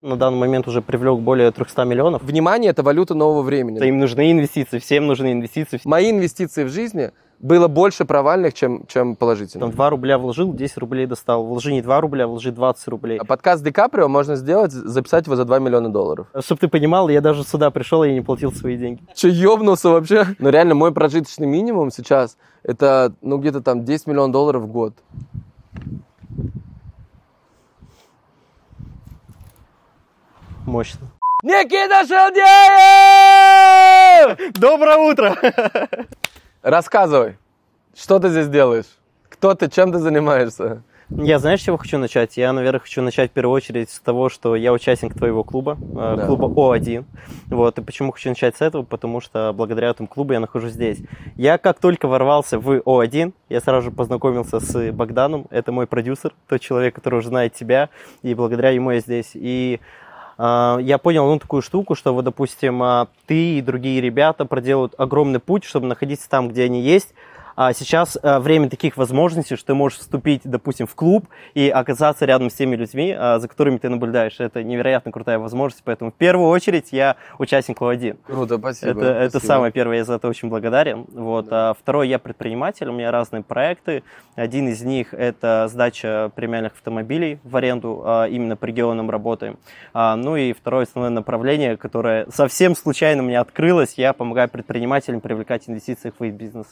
На данный момент уже привлек более 300 миллионов. Внимание – это валюта нового времени. Им нужны инвестиции, всем нужны инвестиции. Мои инвестиции в жизни было больше провальных, чем, чем положительных. Там 2 рубля вложил, 10 рублей достал. Вложи не 2 рубля, вложи 20 рублей. А подкаст Ди Каприо можно сделать, записать его за 2 миллиона долларов. Чтобы ты понимал, я даже сюда пришел, и не платил свои деньги. Че, ёбнулся вообще? Ну реально, мой прожиточный минимум сейчас, это, ну, где-то там 10 миллионов долларов в год. Мощно. Никита Шелдеев! Доброе утро! Рассказывай, что ты здесь делаешь? Кто ты, чем ты занимаешься? Я знаешь, с чего хочу начать? Я, наверное, хочу начать в первую очередь с того, что я участник твоего клуба, э, Да. клуба О1. Вот, и почему хочу начать с этого? Потому что благодаря этому клубу я нахожусь здесь. Я как только ворвался в О1, я сразу же познакомился с Богданом. Это мой продюсер, тот человек, который уже знает тебя, и благодаря ему я здесь. И я понял ну, такую штуку, что вот, допустим, а, ты и другие ребята проделают огромный путь, чтобы находиться там, где они есть. А сейчас а, время таких возможностей, что ты можешь вступить, допустим, в клуб и оказаться рядом с теми людьми, а, за которыми ты наблюдаешь. Это невероятно крутая возможность, поэтому в первую очередь я участник Клуб-1. Круто, спасибо. Это, это спасибо. самое первое, я за это очень благодарен. Вот. А второе, я предприниматель, у меня разные проекты. Один из них это сдача премиальных автомобилей в аренду, а, именно по регионам работаем. Ну и второе основное направление, которое совсем случайно мне открылось, я помогаю предпринимателям привлекать инвестиции в их бизнес.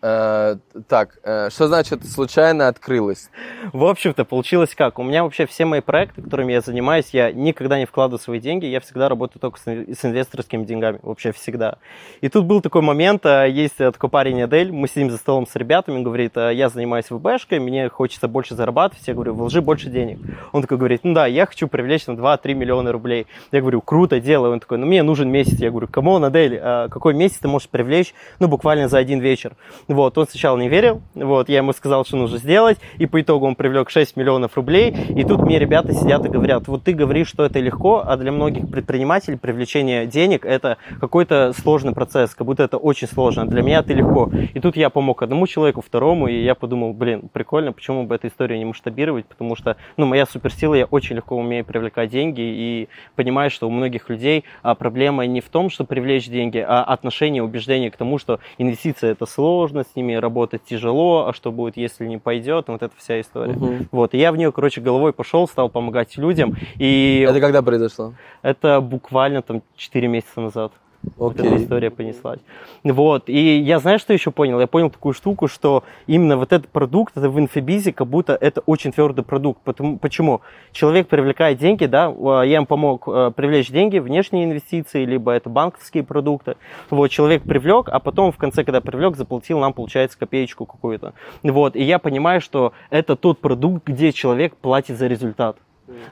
Э, так, э, что значит случайно открылось? В общем-то, получилось как? У меня вообще все мои проекты, которыми я занимаюсь, я никогда не вкладываю свои деньги, я всегда работаю только с, с инвесторскими деньгами, вообще всегда. И тут был такой момент, а, есть такой парень Адель, мы сидим за столом с ребятами, говорит, а, я занимаюсь ВБшкой, мне хочется больше зарабатывать, я говорю, вложи больше денег. Он такой говорит, ну да, я хочу привлечь на 2-3 миллиона рублей. Я говорю, круто, делай. Он такой, ну мне нужен месяц. Я говорю, come on, Адель, а какой месяц ты можешь привлечь, ну буквально за один вечер. Вот, он сначала не верил, вот, я ему сказал, что нужно сделать, и по итогу он привлек 6 миллионов рублей, и тут мне ребята сидят и говорят, вот ты говоришь, что это легко, а для многих предпринимателей привлечение денег это какой-то сложный процесс, как будто это очень сложно, для меня это легко. И тут я помог одному человеку, второму, и я подумал, блин, прикольно, почему бы эту историю не масштабировать, потому что, ну, моя суперсила, я очень легко умею привлекать деньги, и понимаю, что у многих людей а, проблема не в том, что привлечь деньги, а отношение, убеждение к тому, что инвестиции это сложно, с ними работать тяжело, а что будет, если не пойдет, вот эта вся история. Мгм. Вот, и я в нее, короче, головой пошел, стал помогать людям, и Это когда произошло? это буквально там 4 месяца назад. Вот эта история понеслась. Вот. И я знаю, что еще понял? Я понял такую штуку, что именно вот этот продукт, это в инфобизе, как будто это очень твердый продукт. Потому, почему? Человек привлекает деньги, да, а, я им помог э, привлечь деньги, внешние инвестиции, либо это банковские продукты. Вот, человек привлек, а потом в конце, когда привлек, заплатил нам, получается, копеечку какую-то. Вот. И я понимаю, что это тот продукт, где человек платит за результат.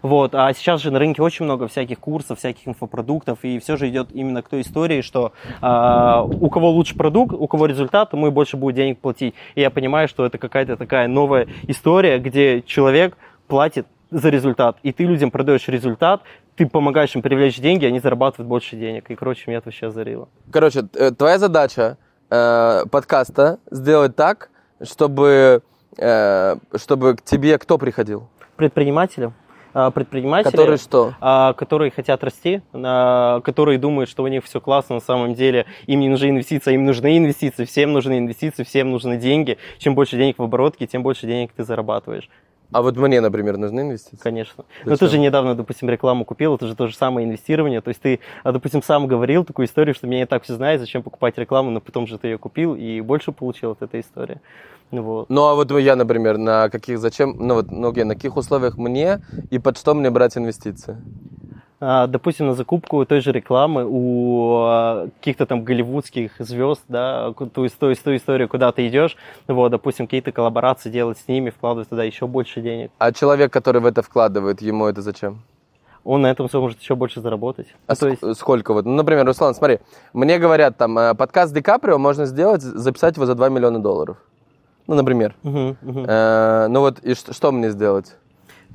Вот, а сейчас же на рынке очень много всяких курсов, всяких инфопродуктов, и все же идет именно к той истории, что а, у кого лучше продукт, у кого результат, тому и больше будет денег платить. И я понимаю, что это какая-то такая новая история, где человек платит за результат, и ты людям продаешь результат, ты помогаешь им привлечь деньги, они зарабатывают больше денег. И, короче, меня это вообще озарило. Короче, э, твоя задача э, подкаста сделать так, чтобы, э, чтобы к тебе кто приходил? Предприниматели, а, предприниматели, Который что? а, которые хотят расти, а, которые думают, что у них все классно, на самом деле им не нужны инвестиции, а им нужны инвестиции, всем нужны инвестиции, всем нужны деньги. Чем больше денег в оборотке, тем больше денег ты зарабатываешь, А вот мне, например, нужны инвестиции? конечно. Но Зачем? ты же недавно, допустим, рекламу купил, это же то же самое инвестирование. То есть ты, а, допустим, сам говорил такую историю, что меня и так все знают, зачем покупать рекламу, но потом же ты ее купил и больше получил от этой истории. Ну Вот. Ну, а вот я, например, на каких, зачем, ну вот, ну, окей, на каких условиях мне и под что мне брать инвестиции? А, допустим, на закупку той же рекламы у а, каких-то там голливудских звезд, да, ту, ту, ту историю, куда ты идешь, вот, допустим, какие-то коллаборации делать с ними, вкладывать туда еще больше денег. А человек, который в это вкладывает, ему это зачем? Он на этом все может еще больше заработать. А Ну, то есть, ск- сколько вот? Ну, например, Руслан, смотри, мне говорят, там, э, подкаст Ди Каприо можно сделать, записать его за 2 миллиона долларов. Ну, например. мгм, мгм. Э, ну вот, и что, что мне сделать?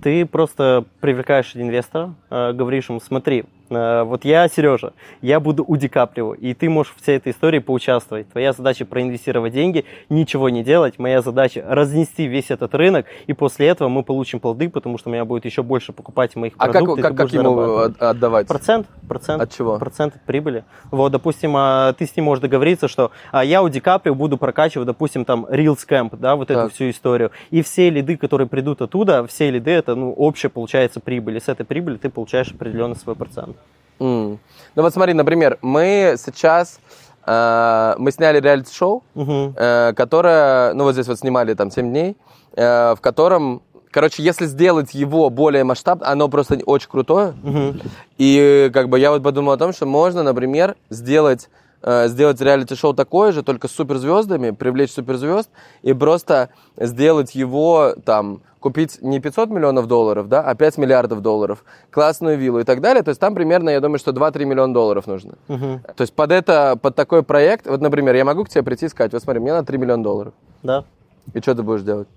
Ты просто привлекаешь инвестора, э, говоришь ему, смотри, вот я, Сережа, я буду у Ди Каприо, и ты можешь в всей этой истории поучаствовать. Твоя задача проинвестировать деньги, ничего не делать. Моя задача разнести весь этот рынок, и после этого мы получим плоды, потому что у меня будет еще больше покупать моих а продуктов. А как, как, как ему отдавать? Процент. Процент. От чего? Процент от прибыли. Вот, допустим, а, ты с ним можешь договориться, что а, я у Ди Каприо буду прокачивать, допустим, там, Real Scamp, да, вот так. эту всю историю. И все лиды, которые придут оттуда, все лиды, это, ну, общая, получается, прибыль. И с этой прибыли ты получаешь определенный свой процент. Mm. Ну вот смотри, например, мы сейчас э, мы сняли реалити-шоу, uh-huh. э, которое, ну вот здесь вот снимали там 7 дней, э, в котором, короче, если сделать его более масштабно, оно просто очень крутое. Uh-huh. И как бы я вот подумал о том, что можно, например, сделать сделать реалити-шоу такое же, только с суперзвездами, привлечь суперзвезд и просто сделать его там, купить не 500 миллионов долларов, да, а 5 миллиардов долларов, классную виллу и так далее. То есть там примерно, я думаю, что 2-3 миллиона долларов нужно. Угу. То есть под это, под такой проект, вот, например, я могу к тебе прийти и сказать, вот смотри, мне на 3 миллиона долларов. Да. И что ты будешь делать?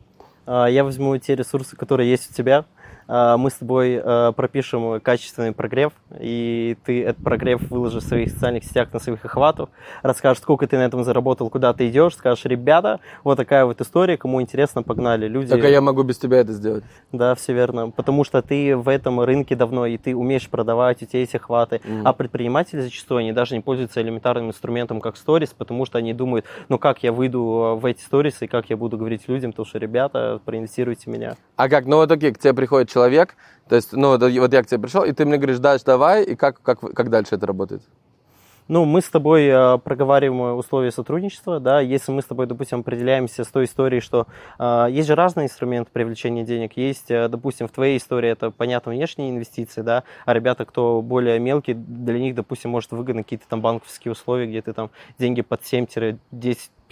А, я возьму те ресурсы, которые есть у тебя, мы с тобой а, пропишем качественный прогрев, и ты этот прогрев выложишь в своих социальных сетях на своих охватов, расскажешь, сколько ты на этом заработал, куда ты идешь, скажешь, ребята, вот такая вот история, кому интересно, погнали. Люди... А я могу без тебя это сделать? Да, все верно, потому что ты в этом рынке давно, и ты умеешь продавать, у тебя есть охваты, mm. а предприниматели зачастую, они даже не пользуются элементарным инструментом, как сторис, потому что они думают, ну как я выйду в эти сторисы, и как я буду говорить людям, то что, ребята, проинвестируйте меня. А как, ну вот окей, к тебе приходит человек, то есть, ну, вот я к тебе пришел, и ты мне говоришь, дальше давай, и как, как, как дальше это работает? Ну, мы с тобой э, проговариваем условия сотрудничества, да, если мы с тобой, допустим, определяемся с той историей, что э, есть же разные инструменты привлечения денег, есть, э, допустим, в твоей истории это, понятно, внешние инвестиции, да, а ребята, кто более мелкие, для них, допустим, может выгодны какие-то там банковские условия, где ты там деньги под 7-10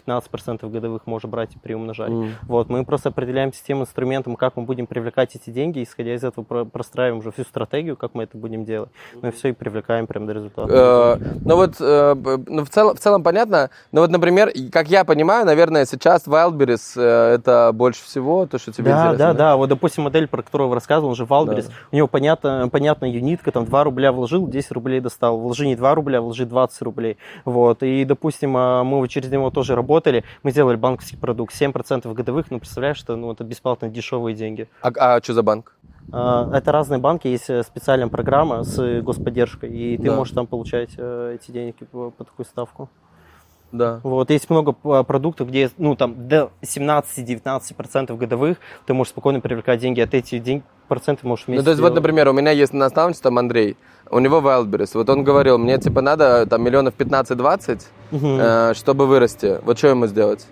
15% годовых можно брать и приумножать. Mm. Вот, мы просто определяемся тем инструментом, как мы будем привлекать эти деньги, исходя из этого простраиваем уже всю стратегию, как мы это будем делать. Ну и все, и привлекаем прям до результата. Э, ну вот, э, ну в целом, в целом понятно, но вот, например, как я понимаю, наверное, сейчас Wildberries э, это больше всего то, что тебе да, интересно. Да, да, да, вот, допустим, модель, про которую вы рассказывал, он же Wildberries, да. у него понятно, понятная юнитка, там 2 рубля вложил, 10 рублей достал, вложи не 2 рубля, вложи 20 рублей, вот, и, допустим, мы через него тоже работаем, работали, мы сделали банковский продукт, 7% годовых, ну, представляешь, что ну, это бесплатно дешевые деньги. А, а что за банк? А, это разные банки, есть э, специальная программа с господдержкой, и ты да. можешь там получать э, эти деньги по, по такую ставку. Да. Вот, есть много а, продуктов, где, ну, там, до 17-19% годовых ты можешь спокойно привлекать деньги, от этих денег процентов можешь вместе Ну, то есть, вот, например, у меня есть наставничество, там, Андрей, у него Wildberries, вот он говорил, мне, типа, надо, там, миллионов 15-20, угу. э, чтобы вырасти. Вот что ему сделать?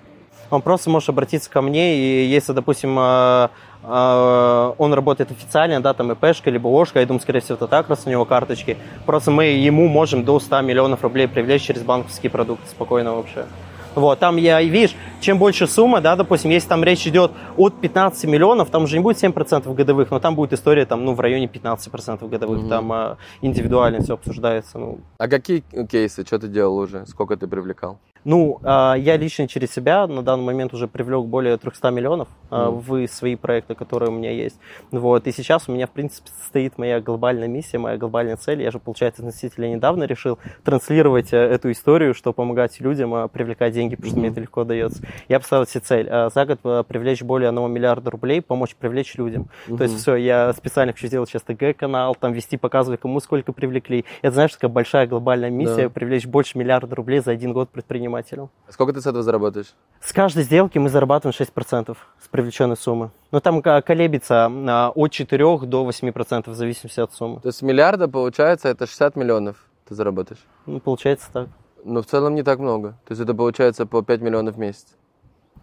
Он просто может обратиться ко мне, и если, допустим, а, а, он работает официально, да, там ИПшка, либо ОшКа, я думаю, скорее всего, это так, раз у него карточки. Просто мы ему можем до 100 миллионов рублей привлечь через банковские продукты спокойно вообще. Вот, там я, видишь, чем больше сумма, да, допустим, если там речь идет от 15 миллионов, там уже не будет 7% годовых, но там будет история там, ну, в районе 15% годовых, mm-hmm. там а, индивидуально все обсуждается. Ну. А какие кейсы, что ты делал уже, сколько ты привлекал? Ну, а, я лично через себя на данный момент уже привлек более 300 миллионов mm. в свои проекты, которые у меня есть. Вот, и сейчас у меня, в принципе, стоит моя глобальная миссия, моя глобальная цель. Я же, получается, относительно недавно решил транслировать э, эту историю, что помогать людям а, привлекать деньги, потому что mm-hmm. мне это легко дается. Я поставил себе цель за год привлечь более 1 миллиарда рублей, помочь привлечь людям. Mm-hmm. То есть все, я специально хочу сделать сейчас ТГ-канал, там вести, показывать, кому сколько привлекли. Это, знаешь, такая большая глобальная миссия, да. привлечь больше миллиарда рублей за один год предпринимателей предпринимателю. А сколько ты с этого заработаешь? С каждой сделки мы зарабатываем 6% с привлеченной суммы. Но там колеблется а, от 4 до 8% в зависимости от суммы. То есть миллиарда, получается, это 60 миллионов ты заработаешь? Ну, получается так. Но в целом не так много. То есть это получается по 5 миллионов в месяц.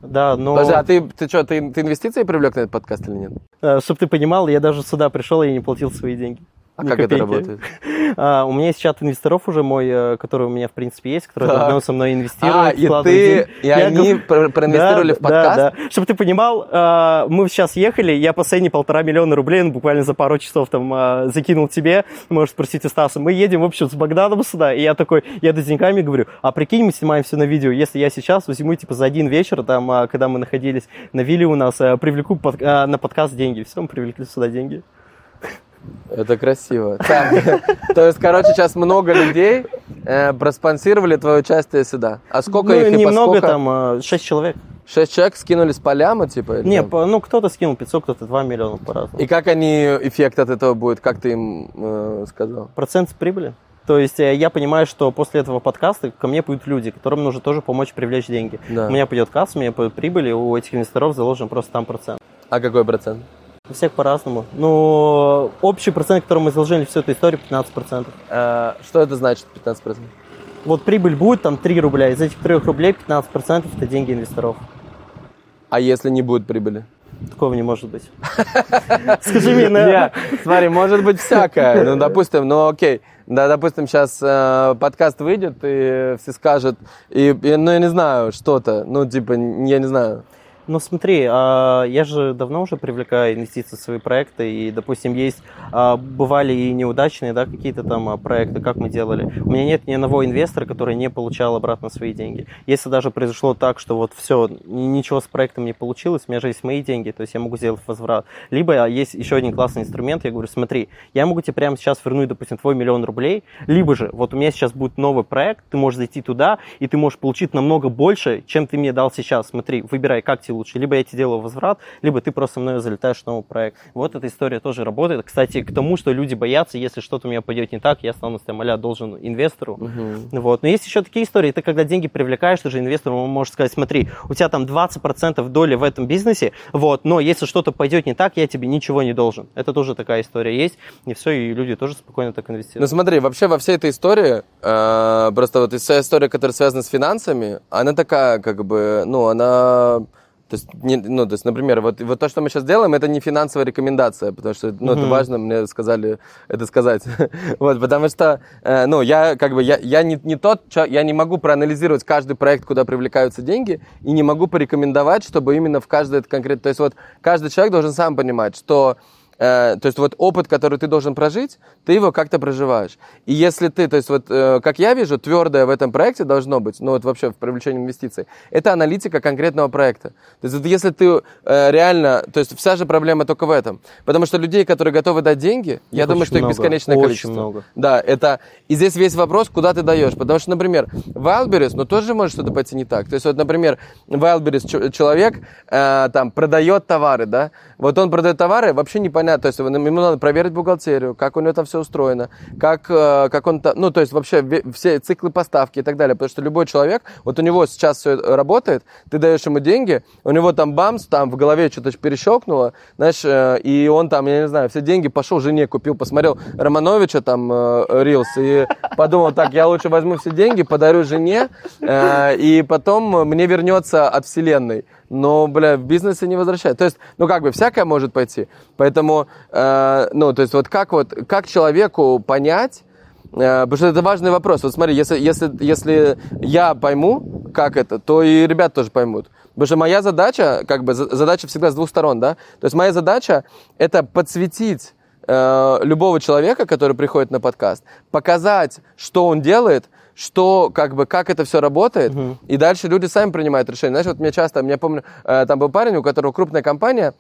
Да, но... Подожди, а ты, ты что, ты, ты инвестиции привлек на этот подкаст или нет? А, Чтобы ты понимал, я даже сюда пришел и не платил свои деньги. А как копейки. это работает? А, у меня есть чат инвесторов уже мой, э, который у меня, в принципе, есть, который так. давно со мной инвестирует. А, и ты, и я они говорю, проинвестировали да, в подкаст? Да, да. Чтобы ты понимал, э, мы сейчас ехали, я последние полтора миллиона рублей ну, буквально за пару часов там э, закинул тебе, можешь спросить у Стаса. Мы едем, в общем, с Богданом сюда, и я такой, я до деньгами говорю, а прикинь, мы снимаем все на видео, если я сейчас возьму, типа, за один вечер, там, когда мы находились на вилле у нас, привлеку под, на подкаст деньги. Все, мы привлекли сюда деньги. Это красиво. То есть, короче, сейчас много людей э, проспонсировали твое участие сюда. А сколько ну, их и немного, там, 6 человек. Шесть человек скинулись по ляму, типа? Не, по- ну кто-то скинул 500, кто-то 2 миллиона по-разному. И как они, эффект от этого будет, как ты им э, сказал? Процент с прибыли. То есть э, я понимаю, что после этого подкаста ко мне пойдут люди, которым нужно тоже помочь привлечь деньги. Да. У меня пойдет касса, у меня пойдет прибыль, и у этих инвесторов заложен просто там процент. А какой процент? У всех по-разному. Но общий процент, который мы заложили всю эту историю, 15%. Э, что это значит, 15%? Вот прибыль будет там 3 рубля, из этих 3 рублей 15% это деньги инвесторов. А если не будет прибыли? Такого не может быть. Скажи мне, на- Не, смотри, может быть всякое. Ну, допустим, ну окей. Да, допустим, сейчас э, подкаст выйдет, и все скажут, и, и, ну, я не знаю, что-то, ну, типа, я не знаю. Ну смотри, а, я же давно уже привлекаю инвестиции в свои проекты, и, допустим, есть, а, бывали и неудачные, да, какие-то там а, проекты, как мы делали. У меня нет ни одного инвестора, который не получал обратно свои деньги. Если даже произошло так, что вот все, ничего с проектом не получилось, у меня же есть мои деньги, то есть я могу сделать возврат. Либо есть еще один классный инструмент, я говорю, смотри, я могу тебе прямо сейчас вернуть, допустим, твой миллион рублей, либо же, вот у меня сейчас будет новый проект, ты можешь зайти туда, и ты можешь получить намного больше, чем ты мне дал сейчас. Смотри, выбирай, как тебе лучше. Либо я тебе делаю возврат, либо ты просто мною залетаешь в новый проект. Вот эта история тоже работает. Кстати, к тому, что люди боятся, если что-то у меня пойдет не так, я стану там а должен инвестору. Вот. Но есть еще такие истории, ты когда деньги привлекаешь, ты же инвестор он может сказать, смотри, у тебя там 20% доли в этом бизнесе, вот, но если что-то пойдет не так, я тебе ничего не должен. Это тоже такая история есть, и все, и люди тоже спокойно так Ну инвестируют. смотри, вообще во всей этой истории, э, просто вот вся история, которая связана с финансами, она такая, как бы, ну, она... То есть, не- ну, то есть, например, вот, вот то, что мы сейчас делаем, это не финансовая рекомендация, потому что, ну, это важно, мне сказали это сказать. вот, потому что, э, ну, я, как бы, я, я не, не тот, чё- я не могу проанализировать каждый проект, куда привлекаются деньги, и не могу порекомендовать, чтобы именно в каждый этот конкретный... То есть, вот, каждый человек должен сам понимать, что то есть вот опыт, который ты должен прожить, ты его как-то проживаешь. И если ты, то есть вот, э, как я вижу, твердое в этом проекте должно быть, ну вот вообще в привлечении инвестиций, это аналитика конкретного проекта. То есть вот если ты э, реально, то есть вся же проблема только в этом. Потому что людей, которые готовы дать деньги, я Их думаю, что их много, бесконечное очень количество. много. Да, это... И здесь весь вопрос, куда ты даешь. Потому что, например, Wildberries, ну, тоже может что-то пойти не так. То есть, вот, например, Wildberries человек э, там продает товары, да, вот он продает товары, вообще непонятно, то есть ему надо проверить бухгалтерию, как у него там все устроено, как, э, как он, та- ну, то есть вообще все циклы поставки и так далее, потому что любой человек, вот у него сейчас все работает, ты даешь ему деньги, у него там бамс, там в голове что-то перещелкнуло, знаешь, э, и он там, я не знаю, все деньги пошел жене купил, посмотрел Романовича там э, Рилс и подумал, так, я лучше возьму все деньги, подарю жене, и потом мне вернется от вселенной. Но, бля, в бизнесе не возвращает. То есть, ну, как бы, всякое может пойти. Поэтому, э, ну, то есть, вот как вот, как человеку понять, Э, Потому что это важный вопрос. Вот смотри, если, если, если я пойму, как это, то и ребят тоже поймут. Потому что моя задача, как бы, за- задача всегда с двух сторон, да? То есть моя задача – это подсветить э, любого человека, который приходит на подкаст, показать, что он делает, что, как бы, как это все работает, и дальше люди сами принимают решение. Знаешь, вот мне часто, я помню, э, там был парень, у которого крупная компания,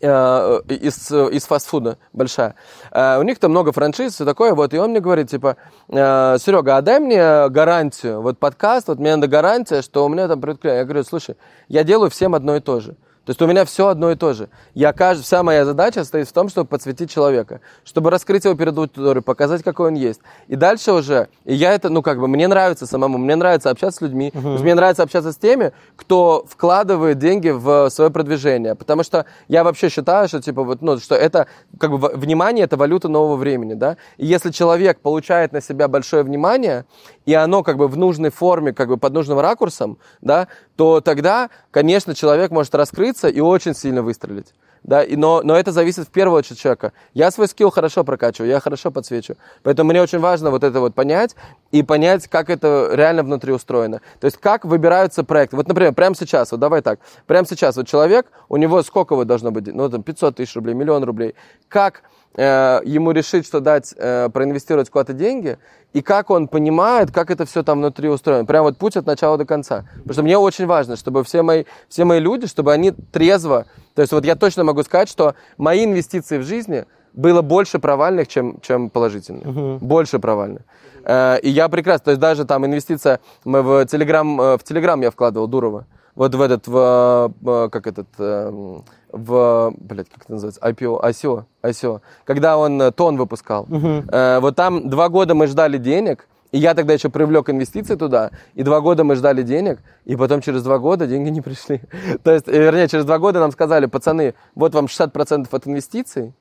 э, из, из фастфуда большая. Э, У них там много франшиз, все такое, вот, и он мне говорит, типа, Серега, а дай мне гарантию, вот подкаст, вот мне надо гарантия, что у меня там придут клиенты». Я говорю, слушай, я делаю всем одно и то же. То есть у меня все одно и то же. Я, вся моя задача стоит в том, чтобы подсветить человека, чтобы раскрыть его перед аудиторией, показать, какой он есть. И дальше уже, и я это, ну как бы, мне нравится самому, мне нравится общаться с людьми, что мне нравится общаться с теми, кто вкладывает деньги в свое продвижение. Потому что я вообще считаю, что, типа, вот, ну, что это, как бы, внимание – это валюта нового времени, да. И если человек получает на себя большое внимание, и оно, как бы, в нужной форме, как бы, под нужным ракурсом, да, то тогда, конечно, человек может раскрыться и очень сильно выстрелить. Да, и, но, но это зависит в первую очередь от человека. Я свой скилл хорошо прокачиваю, я хорошо подсвечу. Поэтому мне очень важно вот это вот понять и понять, как это реально внутри устроено. То есть как выбираются проекты. Вот, например, прямо сейчас, вот давай так, прямо сейчас вот человек, у него сколько вот должно быть, ну там 500 тысяч рублей, миллион рублей. Как э, ему решить, что дать, э, проинвестировать куда-то деньги, и как он понимает, как это все там внутри устроено. Прям вот путь от начала до конца. Потому что мне очень важно, чтобы все мои, все мои люди, чтобы они трезво... То есть вот я точно могу сказать, что мои инвестиции в жизни, было больше провальных, чем, чем положительных. Угу. Больше провальных. Э, и я прекрасно, то есть даже там инвестиция мы в Телеграм, э, в Телеграм я вкладывал Дурова. Вот в этот, в, как этот, эм, в, блядь, как это называется, IPO, ICO, ICO, когда он э, тон выпускал. Угу. Вот там два года мы ждали денег, и я тогда еще привлек инвестиции туда, и два года мы ждали денег, и потом через два года деньги не пришли. То есть, вернее, через два года нам сказали, пацаны, вот вам 60% от инвестиций,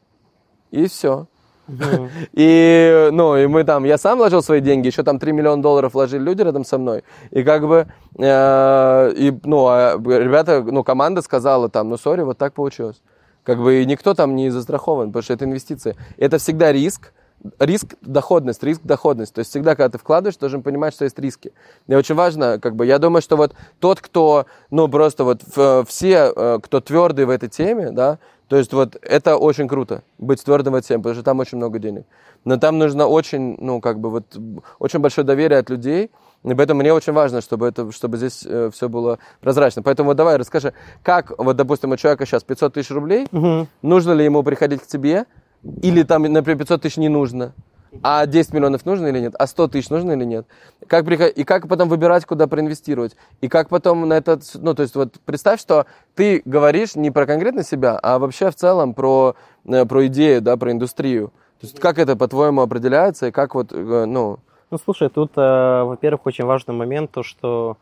и все. И, ну, и мы там, я сам вложил свои деньги, еще там 3 миллиона долларов вложили люди рядом со мной. И как бы, э, и, ну, а ребята, ну, команда сказала там, ну, сори, вот так получилось. Как бы и никто там не застрахован, потому что это инвестиции. Это всегда риск, риск, доходность, риск, доходность. То есть всегда, когда ты вкладываешь, ты должен понимать, что есть риски. И очень важно, как бы, я думаю, что вот тот, кто, ну, просто вот все, э, кто твердый в этой теме, да, то есть вот это очень круто, быть твердым в этой теме, потому что там очень много денег. Но там нужно очень, ну, как бы вот, очень большое доверие от людей, и поэтому мне очень важно, чтобы, это, чтобы здесь э, все было прозрачно. Поэтому вот давай расскажи, как, вот, допустим, у человека сейчас 500 тысяч рублей, угу. нужно ли ему приходить к тебе, или там, например, 500 тысяч не нужно, а 10 миллионов нужно или нет? А 100 тысяч нужно или нет? Как, и как потом выбирать, куда проинвестировать? И как потом на этот... Ну, то есть вот представь, что ты говоришь не про конкретно себя, а вообще в целом про, э, про идею, да, про индустрию. То есть как это, по-твоему, определяется и как вот, э, ну... Ну, слушай, тут, э, во-первых, очень важный момент, то, что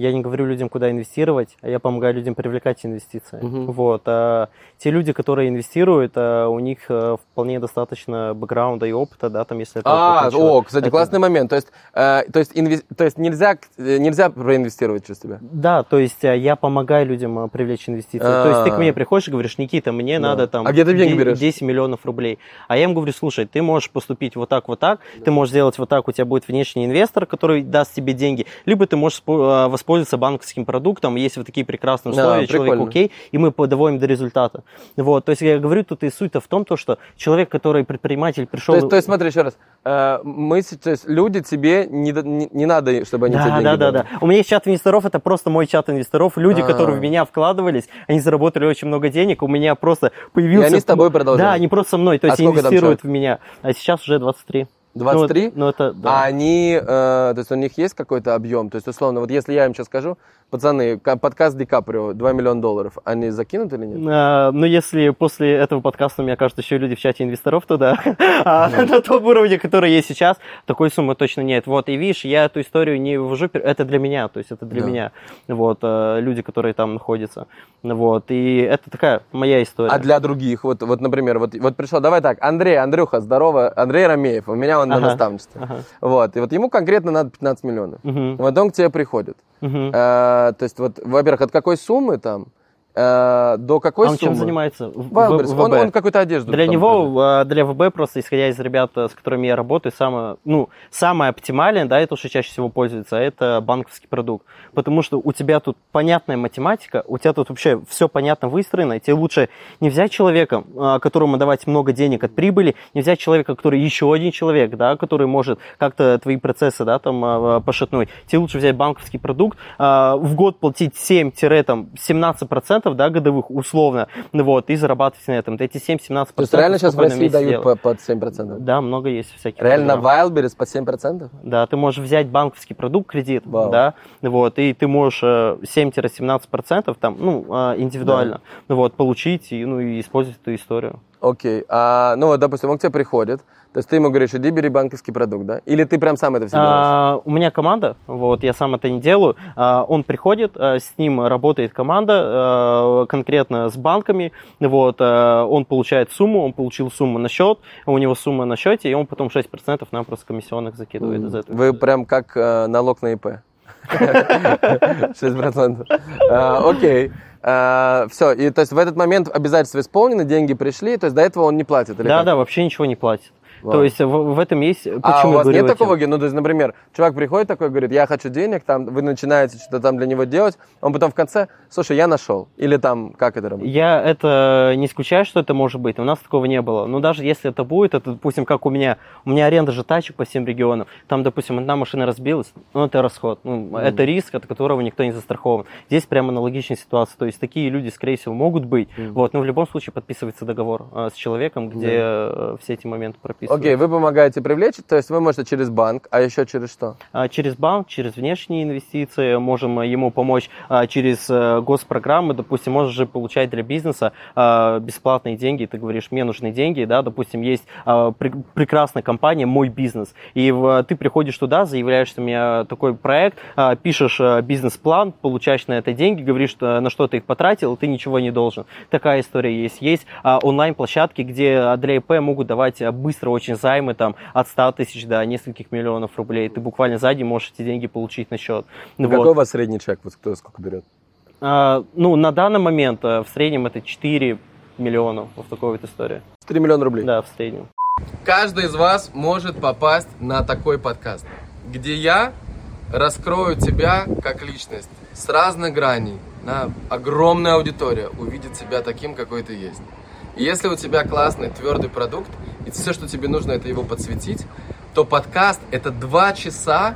я не говорю людям, куда инвестировать, а я помогаю людям привлекать инвестиции. Угу. Вот. А те люди, которые инвестируют, а у них а, вполне достаточно бэкграунда и опыта, да, там, если это... А, о, кстати, это... классный момент. То есть, э, то есть, инвес... то есть нельзя, нельзя проинвестировать через тебя? Да, то есть э, я помогаю людям э, привлечь инвестиции. А-а-а. То есть ты ко мне приходишь и говоришь, Никита, мне да. надо там... А где ты деньги берешь? 10 миллионов рублей. А я им говорю, слушай, ты можешь поступить вот так, вот так, да. ты можешь сделать вот так, у тебя будет внешний инвестор, который даст тебе деньги, либо ты можешь воспользоваться банковским продуктом, есть вот такие прекрасные условия, да, человек окей, и мы доводим до результата. Вот, то есть я говорю, тут и суть-то в том, то, что человек, который предприниматель пришел... То есть, то есть смотри еще раз, э, мы, есть люди тебе не, не, не надо, чтобы они да, тебе деньги Да, да, да, да. У меня есть чат инвесторов, это просто мой чат инвесторов, люди, А-а-а. которые в меня вкладывались, они заработали очень много денег, у меня просто появился... И они с тобой продолжают? Да, они просто со мной, то а есть инвестируют в меня. А сейчас уже 23. 23? Ну, ну это, да. А они, э, то есть у них есть какой-то объем? То есть, условно, вот если я им сейчас скажу, Пацаны, подкаст Ди Каприо, 2 миллиона долларов, они закинут или нет? А, ну, если после этого подкаста, мне кажется, еще люди в чате инвесторов, то да. А на том уровне, который есть сейчас, такой суммы точно нет. Вот, и видишь, я эту историю не ввожу, это для меня, то есть это для меня, вот, э, люди, которые там находятся, вот, и это такая моя история. А для других, вот, вот например, вот, вот пришел, давай так, Андрей, Андрюха, здорово, Андрей Ромеев, у меня он на наставничестве, вот, и вот ему конкретно надо 15 миллионов, угу. потом к тебе приходит, Э, то есть, вот, во-первых, от какой суммы там, Э, до какой а он суммы? чем занимается? Wildberries. Он, он какую-то одежду. Для него, для ВБ, просто исходя из ребят, с которыми я работаю, самое, ну, самое оптимальное, да, это, что чаще всего пользуется, это банковский продукт. Потому что у тебя тут понятная математика, у тебя тут вообще все понятно выстроено, и тебе лучше не взять человека, а, которому давать много денег от прибыли, не взять человека, который еще один человек, да, который может как-то твои процессы, да, там, а, пошатнуть. Тебе лучше взять банковский продукт, в год платить 7-17% процентов, да, годовых, условно, вот, и зарабатывать на этом. Эти 7-17%. То есть реально сейчас в России дают по, под 7%? Да, много есть всяких. Реально программ. Wildberries под 7%? Да, ты можешь взять банковский продукт, кредит, Вау. да, вот, и ты можешь 7-17% э, там, ну, э, индивидуально, да. вот, получить и, ну, и использовать эту историю. Окей, а, ну вот, допустим, он к тебе приходит, то есть ты ему говоришь, иди бери банковский продукт, да? Или ты прям сам это все делаешь? А, у меня команда, вот, я сам это не делаю. А, он приходит, а, с ним работает команда, а, конкретно с банками, вот, а, он получает сумму, он получил сумму на счет, у него сумма на счете, и он потом 6% нам просто комиссионных закидывает mm. из этого. Вы прям как а, налог на ИП. 6%. Окей. Uh, все, и то есть в этот момент обязательства исполнены, деньги пришли, то есть до этого он не платит? Или да, как? да, вообще ничего не платит. Вау. То есть в, в этом есть... Почему а у вас нет такого, ну, то есть, например, чувак приходит такой, говорит, я хочу денег, там, вы начинаете что-то там для него делать, он потом в конце, слушай, я нашел. Или там, как это работает? Я это не исключаю, что это может быть. У нас такого не было. Но даже если это будет, это, допустим, как у меня, у меня аренда же тачек по всем регионам. Там, допустим, одна машина разбилась, ну, это расход. Ну, mm. Это риск, от которого никто не застрахован. Здесь прямо аналогичная ситуация. То есть такие люди, скорее всего, могут быть. Mm. Вот, но в любом случае подписывается договор э, с человеком, где mm. все эти моменты прописаны. Окей, okay, вы помогаете привлечь, то есть вы можете через банк, а еще через что? А, через банк, через внешние инвестиции, можем ему помочь а, через э, госпрограммы, допустим, можешь же получать для бизнеса а, бесплатные деньги, ты говоришь, мне нужны деньги, да, допустим, есть прекрасная компания «Мой бизнес», и ты приходишь туда, заявляешь, что у меня такой проект, пишешь бизнес-план, получаешь на это деньги, говоришь, на что ты их потратил, ты ничего не должен. Такая история есть. Есть онлайн-площадки, где для ИП могут давать быстро очень займы там, от 100 тысяч до нескольких миллионов рублей. Ты буквально сзади можешь эти деньги получить на счет. Ну, вот. Какой у вас средний чек? Вот кто сколько берет? А, ну, на данный момент а, в среднем это 4 миллиона в такой вот истории. 4 миллиона рублей? Да, в среднем. Каждый из вас может попасть на такой подкаст, где я раскрою тебя как личность с разных граней. На огромная аудитория увидит тебя таким, какой ты есть. Если у тебя классный твердый продукт, и все, что тебе нужно, это его подсветить, то подкаст это два часа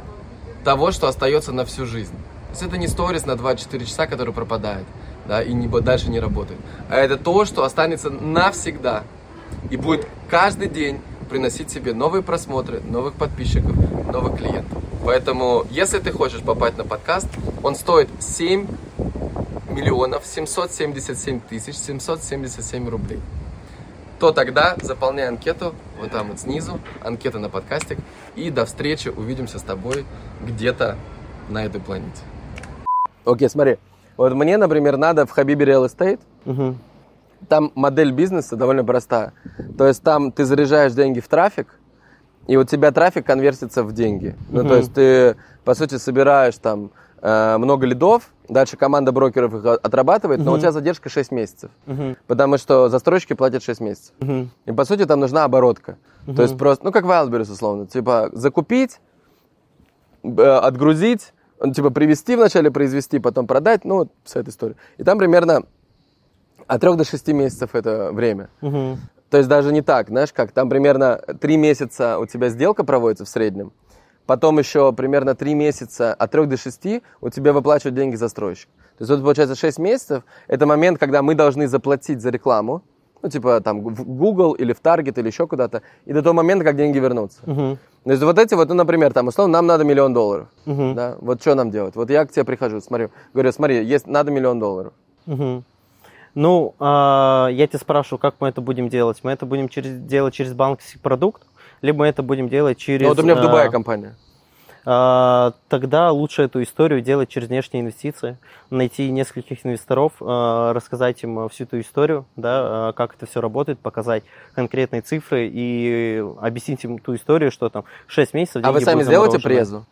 того, что остается на всю жизнь. То есть это не сторис на 2-4 часа, который пропадает, да, и не, дальше не работает. А это то, что останется навсегда. И будет каждый день приносить себе новые просмотры, новых подписчиков, новых клиентов. Поэтому, если ты хочешь попасть на подкаст, он стоит 7 миллионов 777 тысяч 777 рублей, то тогда заполняй анкету вот там вот снизу, анкета на подкастик, и до встречи, увидимся с тобой где-то на этой планете. Окей, okay, смотри, вот мне, например, надо в Хабибе Real Estate, угу. там модель бизнеса довольно простая, то есть там ты заряжаешь деньги в трафик, и у тебя трафик конвертится в деньги. Угу. Ну, то есть ты, по сути, собираешь там много лидов, дальше команда брокеров их отрабатывает, но у тебя задержка 6 месяцев. Uh-huh. Потому что застройщики платят 6 месяцев. Uh-huh. И по сути там нужна оборотка. Uh-huh. То есть просто, ну как Wildberries условно, типа закупить, э, отгрузить, типа привезти вначале, произвести, потом продать, ну вот вся эта история. И там примерно от 3 до 6 месяцев это время. Uh-huh. То есть даже не так, знаешь, как там примерно 3 месяца у тебя сделка проводится в среднем, потом еще примерно 3 месяца, от 3 до 6 у тебя выплачивают деньги застройщик. То есть вот получается 6 месяцев, это момент, когда мы должны заплатить за рекламу, ну, типа там в Google или в Target или еще куда-то, и до того момента, как деньги вернутся. Uh-huh. То есть вот эти вот, ну, например, там, условно, нам надо миллион долларов, uh-huh. да, вот что нам делать? Вот я к тебе прихожу, смотрю, говорю, смотри, есть, надо миллион долларов. Uh-huh. Ну, э, я тебя спрашиваю, как мы это будем делать? Мы это будем через, делать через банковский продукт, либо мы это будем делать через... Ну, вот у меня в Дубае а, компания. А, тогда лучше эту историю делать через внешние инвестиции, найти нескольких инвесторов, а, рассказать им всю эту историю, да, как это все работает, показать конкретные цифры и объяснить им ту историю, что там 6 месяцев... А вы сами сделаете презу?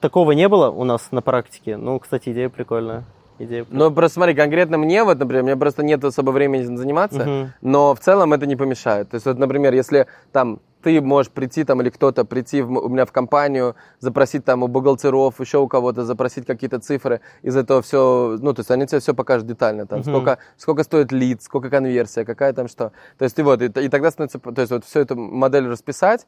Такого не было у нас на практике. Ну, кстати, идея прикольная идея. Ну, просто смотри, конкретно мне, вот, например, мне просто нет особо времени заниматься, угу. но в целом это не помешает. То есть, вот, например, если там ты можешь прийти там или кто-то прийти в, у меня в компанию, запросить там у бухгалтеров, еще у кого-то запросить какие-то цифры, из этого все, ну, то есть они тебе все покажут детально, там, uh-huh. сколько, сколько стоит лид, сколько конверсия, какая там что. То есть ты вот, и, и тогда становится, то есть вот всю эту модель расписать,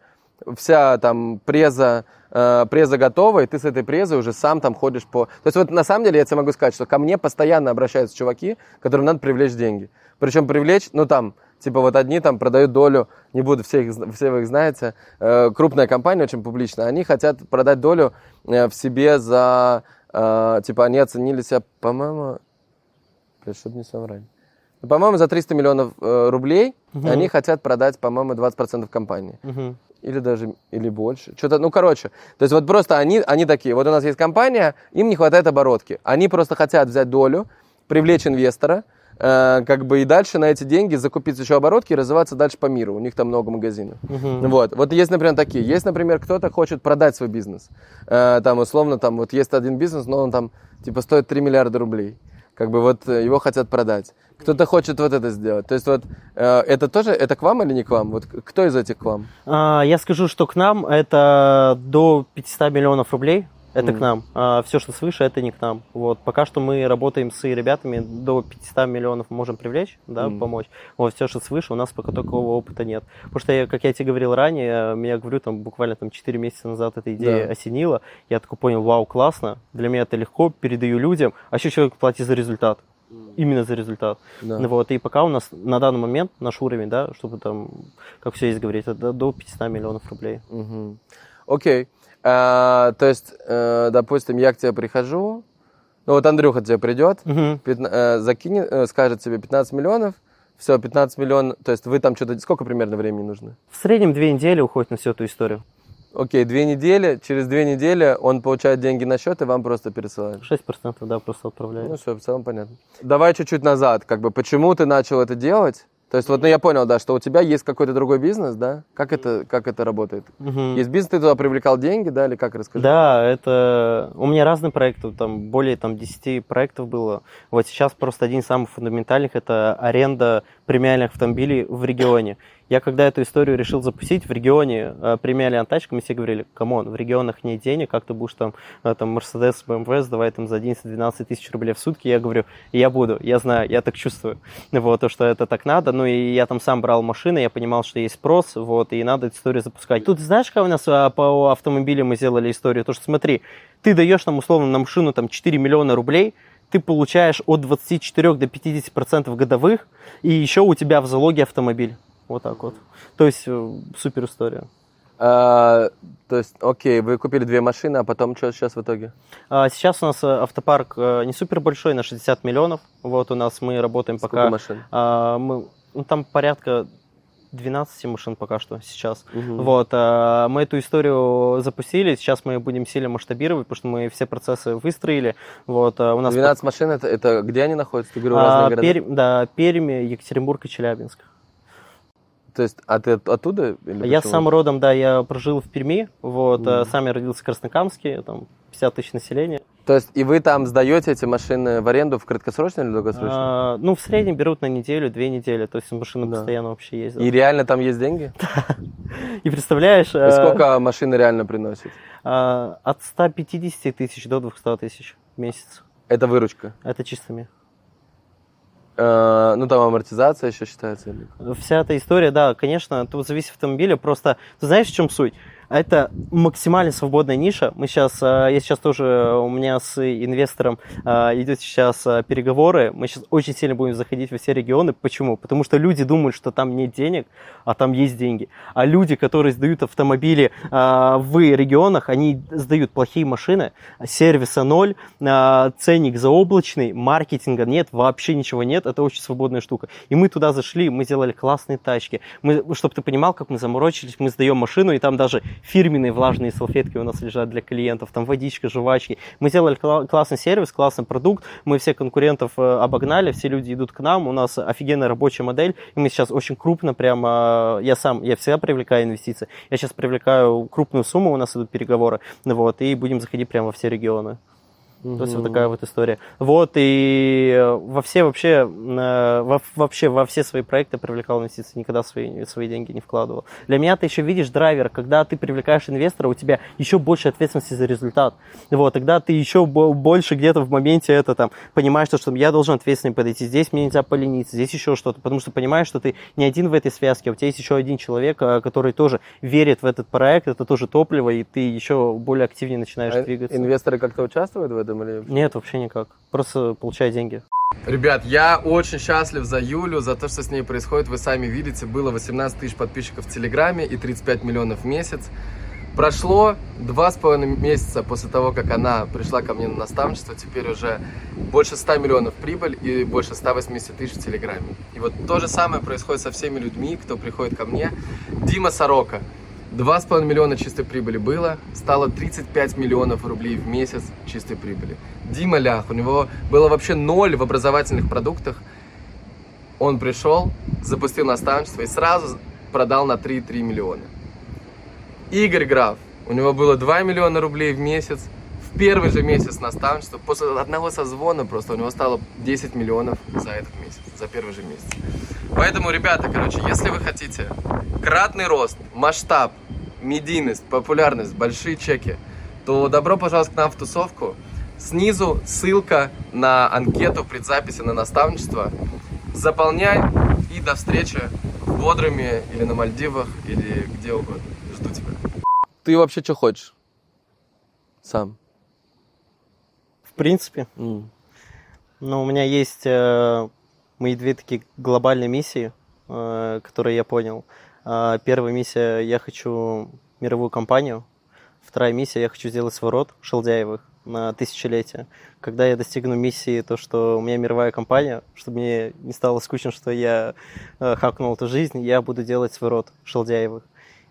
вся там преза, э, преза готова, и ты с этой презой уже сам там ходишь по... То есть вот на самом деле я тебе могу сказать, что ко мне постоянно обращаются чуваки, которым надо привлечь деньги. Причем привлечь, ну там, типа вот одни там продают долю, не буду, все, их, все вы их знаете, э, крупная компания, очень публичная, они хотят продать долю э, в себе за, э, типа они оценили себя, по-моему, чтобы не соврать, по-моему, за 300 миллионов э, рублей угу. они хотят продать, по-моему, 20% компании. Угу. Или даже, или больше. Что-то, ну, короче. То есть вот просто они, они такие, вот у нас есть компания, им не хватает оборотки. Они просто хотят взять долю, привлечь инвестора, э, как бы и дальше на эти деньги закупить еще оборотки и развиваться дальше по миру. У них там много магазинов. Uh-huh. Вот. Вот есть, например, такие. Есть, например, кто-то хочет продать свой бизнес. Э, там, условно, там, вот есть один бизнес, но он там, типа, стоит 3 миллиарда рублей. Как бы вот э, его хотят продать. Кто-то хочет вот это сделать. То есть вот э, это тоже, это к вам или не к вам? Вот кто из этих к вам? А, я скажу, что к нам это до 500 миллионов рублей. Это mm. к нам. А все, что свыше, это не к нам. Вот. Пока что мы работаем с ребятами, до 500 миллионов можем привлечь, да, mm. помочь. Вот все, что свыше, у нас пока такого опыта нет. Потому что, я, как я тебе говорил ранее, меня, говорю, там буквально там 4 месяца назад эта идея да. осенила. Я такой понял, вау, классно, для меня это легко, передаю людям, а еще человек платит за результат именно за результат. Да. Вот, и пока у нас на данный момент наш уровень, да, чтобы там, как все есть говорить, это до 500 миллионов рублей. Угу. Окей. А, то есть, э, допустим, я к тебе прихожу, ну вот Андрюха тебе придет, угу. 15, э, закинет, э, скажет тебе 15 миллионов, все, 15 миллионов, то есть вы там что-то, сколько примерно времени нужно? В среднем две недели уходит на всю эту историю. Окей, две недели, через две недели он получает деньги на счет и вам просто пересылает. 6% да, просто отправляет. Ну все, в целом понятно. Давай чуть-чуть назад, как бы, почему ты начал это делать? То есть вот, ну я понял, да, что у тебя есть какой-то другой бизнес, да? Как это, как это работает? Угу. Есть бизнес, ты туда привлекал деньги, да, или как, расскажи? Да, это... У меня разные проекты, там более там 10 проектов было. Вот сейчас просто один из самых фундаментальных – это аренда премиальных автомобилей в регионе. Я когда эту историю решил запустить, в регионе э, премиальными тачками все говорили, come on, в регионах нет денег, как ты будешь там, э, там Mercedes, BMW сдавать там за 11-12 тысяч рублей в сутки. Я говорю, я буду, я знаю, я так чувствую, вот, то, что это так надо. Ну и я там сам брал машины, я понимал, что есть спрос, вот, и надо эту историю запускать. Тут знаешь, как у нас а, по автомобилям мы сделали историю? То, что смотри, ты даешь нам условно на машину там 4 миллиона рублей, ты получаешь от 24 до 50 процентов годовых, и еще у тебя в залоге автомобиль. Вот так вот. То есть э, супер история. А, то есть, окей, вы купили две машины, а потом что сейчас в итоге? А, сейчас у нас э, автопарк э, не супер большой, на 60 миллионов. Вот у нас мы работаем Сколько пока. машин? А, мы, ну, там порядка 12 машин пока что сейчас. Угу. Вот, а, мы эту историю запустили, сейчас мы будем сильно масштабировать, потому что мы все процессы выстроили. Вот, а, у нас 12 по... машин, это, это где они находятся? Ты говорил, разные а, города? Пермь, да, Пермь, Екатеринбург и Челябинск. То есть, а ты оттуда? Или я почему? сам родом, да, я прожил в Перми, вот, mm. сам я родился в Краснокамске, там 50 тысяч населения. То есть, и вы там сдаете эти машины в аренду в краткосрочную или долгосрочную? А, ну, в среднем берут на неделю, две недели, то есть машины да. постоянно вообще ездят. И реально там есть деньги? Да. И представляешь... И а, сколько машины реально приносит? А, от 150 тысяч до 200 тысяч в месяц. Это выручка? Это чистыми. Э, ну, там амортизация еще считается. Вся эта история, да, конечно, тут зависит от автомобиля. Просто, ты знаешь, в чем суть? Это максимально свободная ниша. Мы сейчас, э, я сейчас тоже, у меня с инвестором э, идет сейчас э, переговоры. Мы сейчас очень сильно будем заходить во все регионы. Почему? Потому что люди думают, что там нет денег, а там есть деньги. А люди, которые сдают автомобили в регионах, они сдают плохие машины, сервиса ноль, ценник заоблачный, маркетинга нет, вообще ничего нет. Это очень свободная штука. И мы туда зашли, мы сделали классные тачки. Мы, чтобы ты понимал, как мы заморочились, мы сдаем машину, и там даже фирменные влажные салфетки у нас лежат для клиентов, там водичка, жвачки. Мы сделали классный сервис, классный продукт, мы всех конкурентов э, обогнали, все люди идут к нам, у нас офигенная рабочая модель, и мы сейчас очень крупно прямо, я сам, я всегда привлекаю инвестиции, я сейчас привлекаю крупную сумму, у нас идут переговоры, вот, и будем заходить прямо во все регионы. Угу. То есть вот такая вот история. Вот, и во все вообще, э, во, вообще во все свои проекты привлекал инвестиции, никогда свои, свои деньги не вкладывал. Для меня ты еще видишь драйвер, когда ты привлекаешь инвестора, у тебя еще больше ответственности за результат. Вот, тогда ты еще больше где-то в моменте это там понимаешь, что, что я должен ответственно подойти, здесь мне нельзя полениться, здесь еще что-то, потому что понимаешь, что ты не один в этой связке, а у тебя есть еще один человек, э, который тоже верит в этот проект, это тоже топливо, и ты еще более активнее начинаешь а двигаться. Инвесторы как-то участвуют в этом? Или... Нет, вообще никак. Просто получай деньги. Ребят, я очень счастлив за Юлю, за то, что с ней происходит. Вы сами видите, было 18 тысяч подписчиков в Телеграме и 35 миллионов в месяц. Прошло два с половиной месяца после того, как она пришла ко мне на наставничество. Теперь уже больше 100 миллионов прибыль и больше 180 тысяч в Телеграме. И вот то же самое происходит со всеми людьми, кто приходит ко мне. Дима Сорока. 2,5 миллиона чистой прибыли было, стало 35 миллионов рублей в месяц чистой прибыли. Дима Лях, у него было вообще ноль в образовательных продуктах. Он пришел, запустил наставничество и сразу продал на 3,3 миллиона. Игорь Граф, у него было 2 миллиона рублей в месяц первый же месяц наставничества, после одного созвона просто у него стало 10 миллионов за этот месяц, за первый же месяц. Поэтому, ребята, короче, если вы хотите кратный рост, масштаб, медийность, популярность, большие чеки, то добро пожаловать к нам в тусовку. Снизу ссылка на анкету предзаписи на наставничество. Заполняй и до встречи в Бодрыме или на Мальдивах или где угодно. Жду тебя. Ты вообще что хочешь? Сам. В принципе. Mm. Ну, у меня есть э, мои две такие глобальные миссии, э, которые я понял. Э, первая миссия, я хочу мировую компанию. Вторая миссия, я хочу сделать свой род Шелдяевых на тысячелетие. Когда я достигну миссии, то, что у меня мировая компания, чтобы мне не стало скучно, что я э, хакнул эту жизнь, я буду делать свой род Шелдяевых.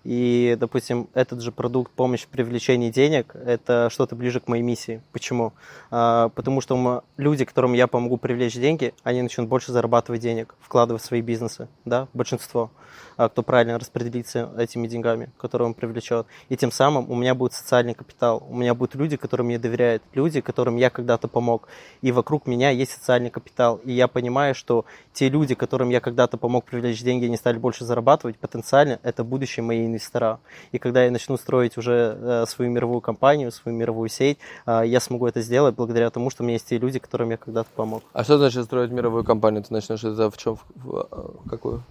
И, допустим, этот же продукт помощь в привлечении денег – это что-то ближе к моей миссии. Почему? А, потому что люди, которым я помогу привлечь деньги, они начнут больше зарабатывать денег, вкладывать в свои бизнесы, да, большинство. А, кто правильно распределится этими деньгами, которые он привлечет. И тем самым у меня будет социальный капитал, у меня будут люди, которые мне доверяют, люди, которым я когда-то помог. И вокруг меня есть социальный капитал. И я понимаю, что те люди, которым я когда-то помог привлечь деньги, они стали больше зарабатывать, потенциально это будущее мои инвестора. И когда я начну строить уже э, свою мировую компанию, свою мировую сеть, э, я смогу это сделать благодаря тому, что у меня есть те люди, которым я когда-то помог. А что значит строить мировую компанию? Ты начнешь это в чем? В, в, какую?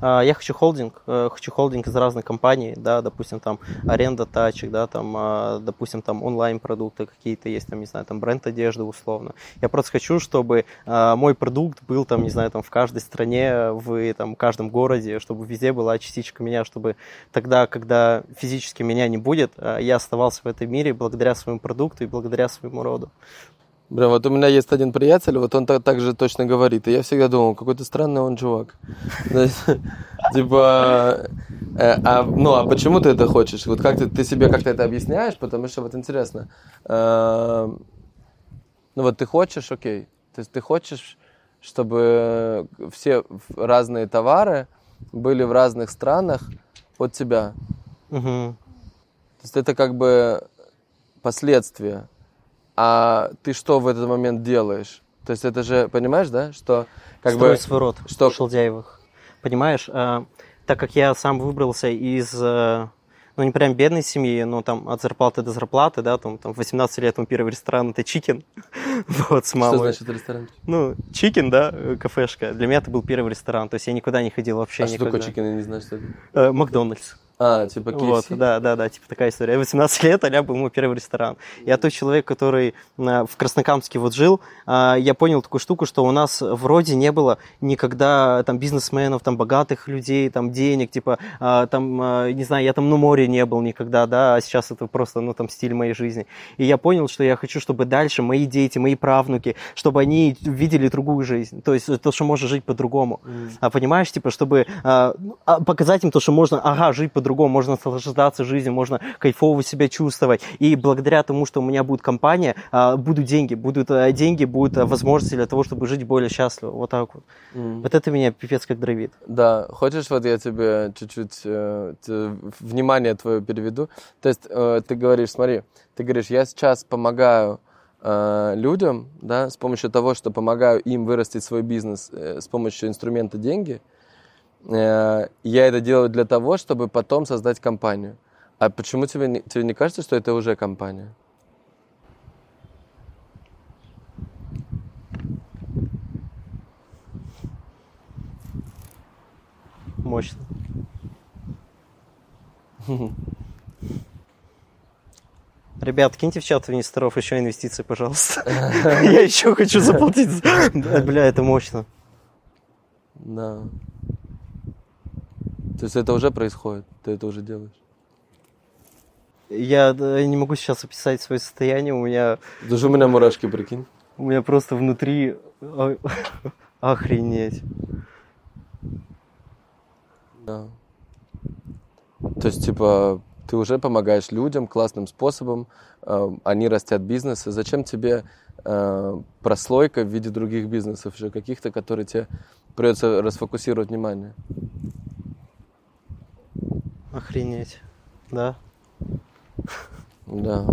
Я хочу холдинг, э, хочу холдинг из разных компаний, да, допустим, там аренда тачек, да, там, допустим, там онлайн-продукты какие-то есть, там, не знаю, там бренд одежды условно. Я просто хочу, чтобы мой продукт был там, не знаю, там в каждой стране, в там, каждом городе, чтобы везде была частичка меня, чтобы тогда, когда физически меня не будет, а, я оставался в этом мире благодаря своему продукту и благодаря своему роду. Блин, вот у меня есть один приятель, вот он так, так же точно говорит. И я всегда думал, какой-то странный он чувак. Типа, э, а, ну, а почему ты это хочешь? Вот как ты, себе как-то это объясняешь? Потому что вот интересно. Э, ну вот ты хочешь, окей. То есть ты хочешь, чтобы все разные товары были в разных странах от тебя. Угу. То есть это как бы последствия а ты что в этот момент делаешь? То есть это же, понимаешь, да, что как Строить бы... свой род что... Шелдяевых. Понимаешь, э, так как я сам выбрался из, э, ну не прям бедной семьи, но там от зарплаты до зарплаты, да, там, там 18 лет мой первый ресторан это chicken, вот с мамой. Что значит ресторан? Ну, chicken, да, кафешка. Для меня это был первый ресторан, то есть я никуда не ходил вообще а никогда. что такое chicken, я не знаю, что это? Э, Макдональдс. А, типа KFC? Вот, да, да, да, типа такая история. 18 лет, а был мой первый ресторан. Я тот человек, который в Краснокамске вот жил, а, я понял такую штуку, что у нас вроде не было никогда там бизнесменов, там богатых людей, там денег, типа а, там, а, не знаю, я там на море не был никогда, да, а сейчас это просто, ну, там, стиль моей жизни. И я понял, что я хочу, чтобы дальше мои дети, мои правнуки, чтобы они видели другую жизнь, то есть то, что можно жить по-другому. Mm. А понимаешь, типа, чтобы ну, показать им то, что можно, ага, жить по по-другому, можно наслаждаться жизнью, можно кайфово себя чувствовать. И благодаря тому, что у меня будет компания, а, будут деньги, будут э, деньги, будут э, возможности для того, чтобы жить более счастливо. Вот так вот. Mm. Вот это меня пипец как дровит. Да, хочешь, вот я тебе чуть-чуть э, внимание твое переведу. То есть э, ты говоришь, смотри, ты говоришь, я сейчас помогаю э, людям, да, с помощью того, что помогаю им вырастить свой бизнес э, с помощью инструмента деньги – я это делаю для того, чтобы потом создать компанию. А почему тебе не, тебе не кажется, что это уже компания? Мощно. Ребят, киньте в чат инвесторов еще инвестиции, пожалуйста. Я еще хочу заплатить. Бля, это мощно. Да. То есть это уже происходит, ты это уже делаешь? Я не могу сейчас описать свое состояние, у меня... Даже у меня мурашки, прикинь. У меня просто внутри охренеть. Да. То есть, типа, ты уже помогаешь людям классным способом, э, они растят бизнесы. Зачем тебе э, прослойка в виде других бизнесов, еще каких-то, которые тебе придется расфокусировать внимание? Охренеть. Да. Да.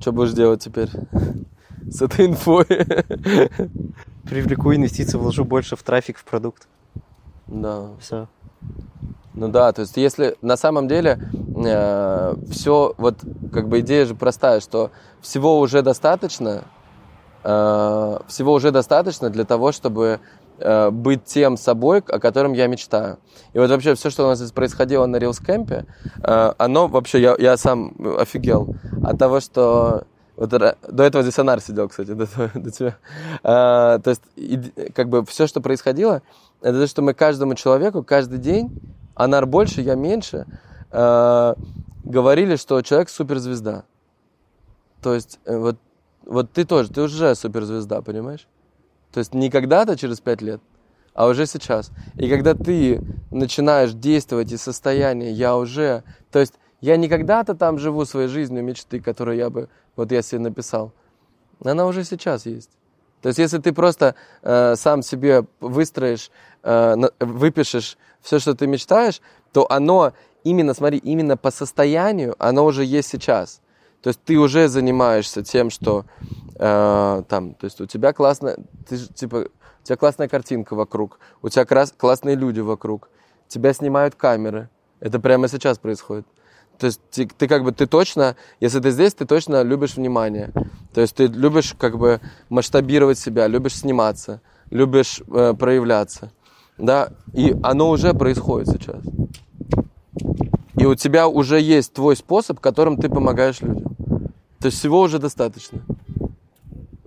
Что будешь делать теперь с этой инфой? Привлеку инвестиции, вложу больше в трафик, в продукт. Да. Все. Ну да, то есть если на самом деле э, все, вот как бы идея же простая, что всего уже достаточно, э, всего уже достаточно для того, чтобы быть тем собой, о котором я мечтаю. И вот вообще все, что у нас здесь происходило на Camp, э, оно вообще, я, я сам офигел от того, что вот до этого здесь Анар сидел, кстати, до, до тебя. А, то есть, и, как бы все, что происходило, это то, что мы каждому человеку каждый день Анар больше, я меньше, э, говорили, что человек суперзвезда. То есть, э, вот, вот ты тоже, ты уже суперзвезда, понимаешь? То есть не когда-то через пять лет, а уже сейчас. И когда ты начинаешь действовать из состояния «я уже...» То есть я не когда-то там живу своей жизнью мечты, которую я бы, вот я себе написал. Она уже сейчас есть. То есть если ты просто э, сам себе выстроишь, э, выпишешь все, что ты мечтаешь, то оно именно, смотри, именно по состоянию, оно уже есть сейчас. То есть ты уже занимаешься тем, что э, там, то есть у тебя классно, ты, типа, у тебя классная картинка вокруг, у тебя крас, классные люди вокруг, тебя снимают камеры. Это прямо сейчас происходит. То есть ты, ты как бы, ты точно, если ты здесь, ты точно любишь внимание. То есть ты любишь как бы масштабировать себя, любишь сниматься, любишь э, проявляться да, и оно уже происходит сейчас. И у тебя уже есть твой способ, которым ты помогаешь людям. То есть всего уже достаточно.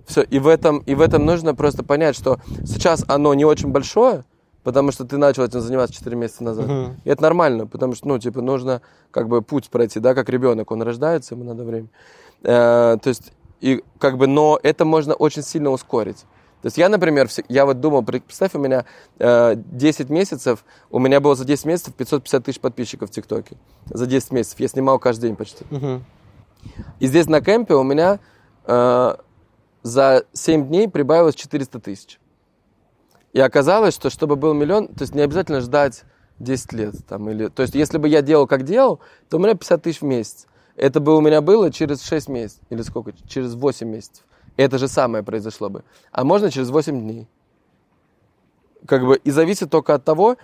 Все, и в этом, и в этом нужно просто понять, что сейчас оно не очень большое, потому что ты начал этим заниматься 4 месяца назад. Uh-huh. И это нормально, потому что, ну, типа, нужно как бы путь пройти, да, как ребенок, он рождается, ему надо время. Э, то есть, и как бы, но это можно очень сильно ускорить. То есть я, например, я вот думал, представь, у меня э, 10 месяцев, у меня было за 10 месяцев 550 тысяч подписчиков в ТикТоке. За 10 месяцев. Я снимал каждый день почти. Угу. И здесь на кемпе у меня э, за 7 дней прибавилось 400 тысяч. И оказалось, что чтобы был миллион, то есть не обязательно ждать 10 лет. Там, или, то есть если бы я делал, как делал, то у меня 50 тысяч в месяц. Это бы у меня было через 6 месяцев. Или сколько? Через 8 месяцев это же самое произошло бы. А можно через 8 дней. Как бы, и зависит только от того,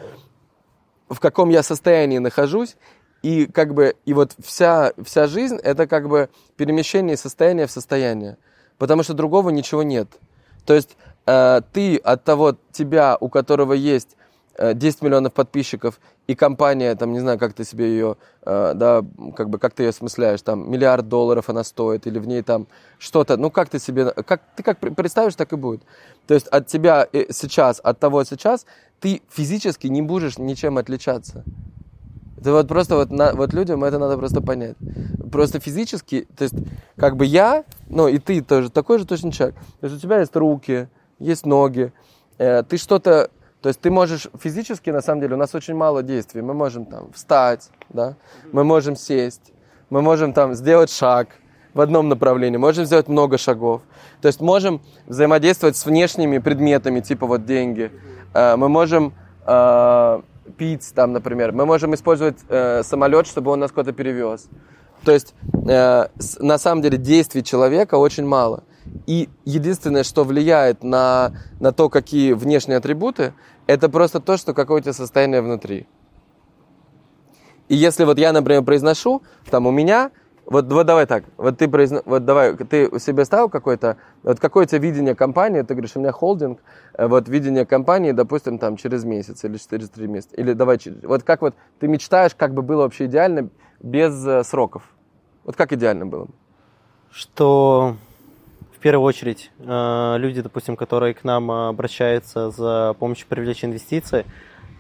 в каком я состоянии нахожусь, и как бы, и вот вся, вся жизнь, это как бы перемещение состояния в состояние. Потому что другого ничего нет. То есть э, ты от того тебя, у которого есть 10 э, миллионов подписчиков, и компания, там, не знаю, как ты себе ее, э, да, как бы, как ты ее осмысляешь, там, миллиард долларов она стоит, или в ней там что-то, ну, как ты себе, как, ты как представишь, так и будет. То есть от тебя э, сейчас, от того сейчас, ты физически не будешь ничем отличаться. Это вот просто вот, на, вот людям это надо просто понять. Просто физически, то есть как бы я, ну и ты тоже такой же точно человек. То есть у тебя есть руки, есть ноги, э, ты что-то то есть ты можешь физически, на самом деле, у нас очень мало действий. Мы можем там встать, да? мы можем сесть, мы можем там сделать шаг в одном направлении, можем сделать много шагов. То есть можем взаимодействовать с внешними предметами, типа вот деньги. Э, мы можем э, пить там, например. Мы можем использовать э, самолет, чтобы он нас куда-то перевез. То есть на самом деле действий человека очень мало. И единственное, что влияет на, на то, какие внешние атрибуты, это просто то, что какое у тебя состояние внутри. И если вот я, например, произношу, там у меня, вот, вот давай так, вот ты произно, вот давай, ты себе ставил какое-то, вот какое у тебя видение компании, ты говоришь, у меня холдинг, э, вот видение компании, допустим, там через месяц или через три месяца, или давай, вот как вот ты мечтаешь, как бы было вообще идеально без э, сроков, вот как идеально было? Что первую очередь э, люди, допустим, которые к нам обращаются за помощью привлечения инвестиций,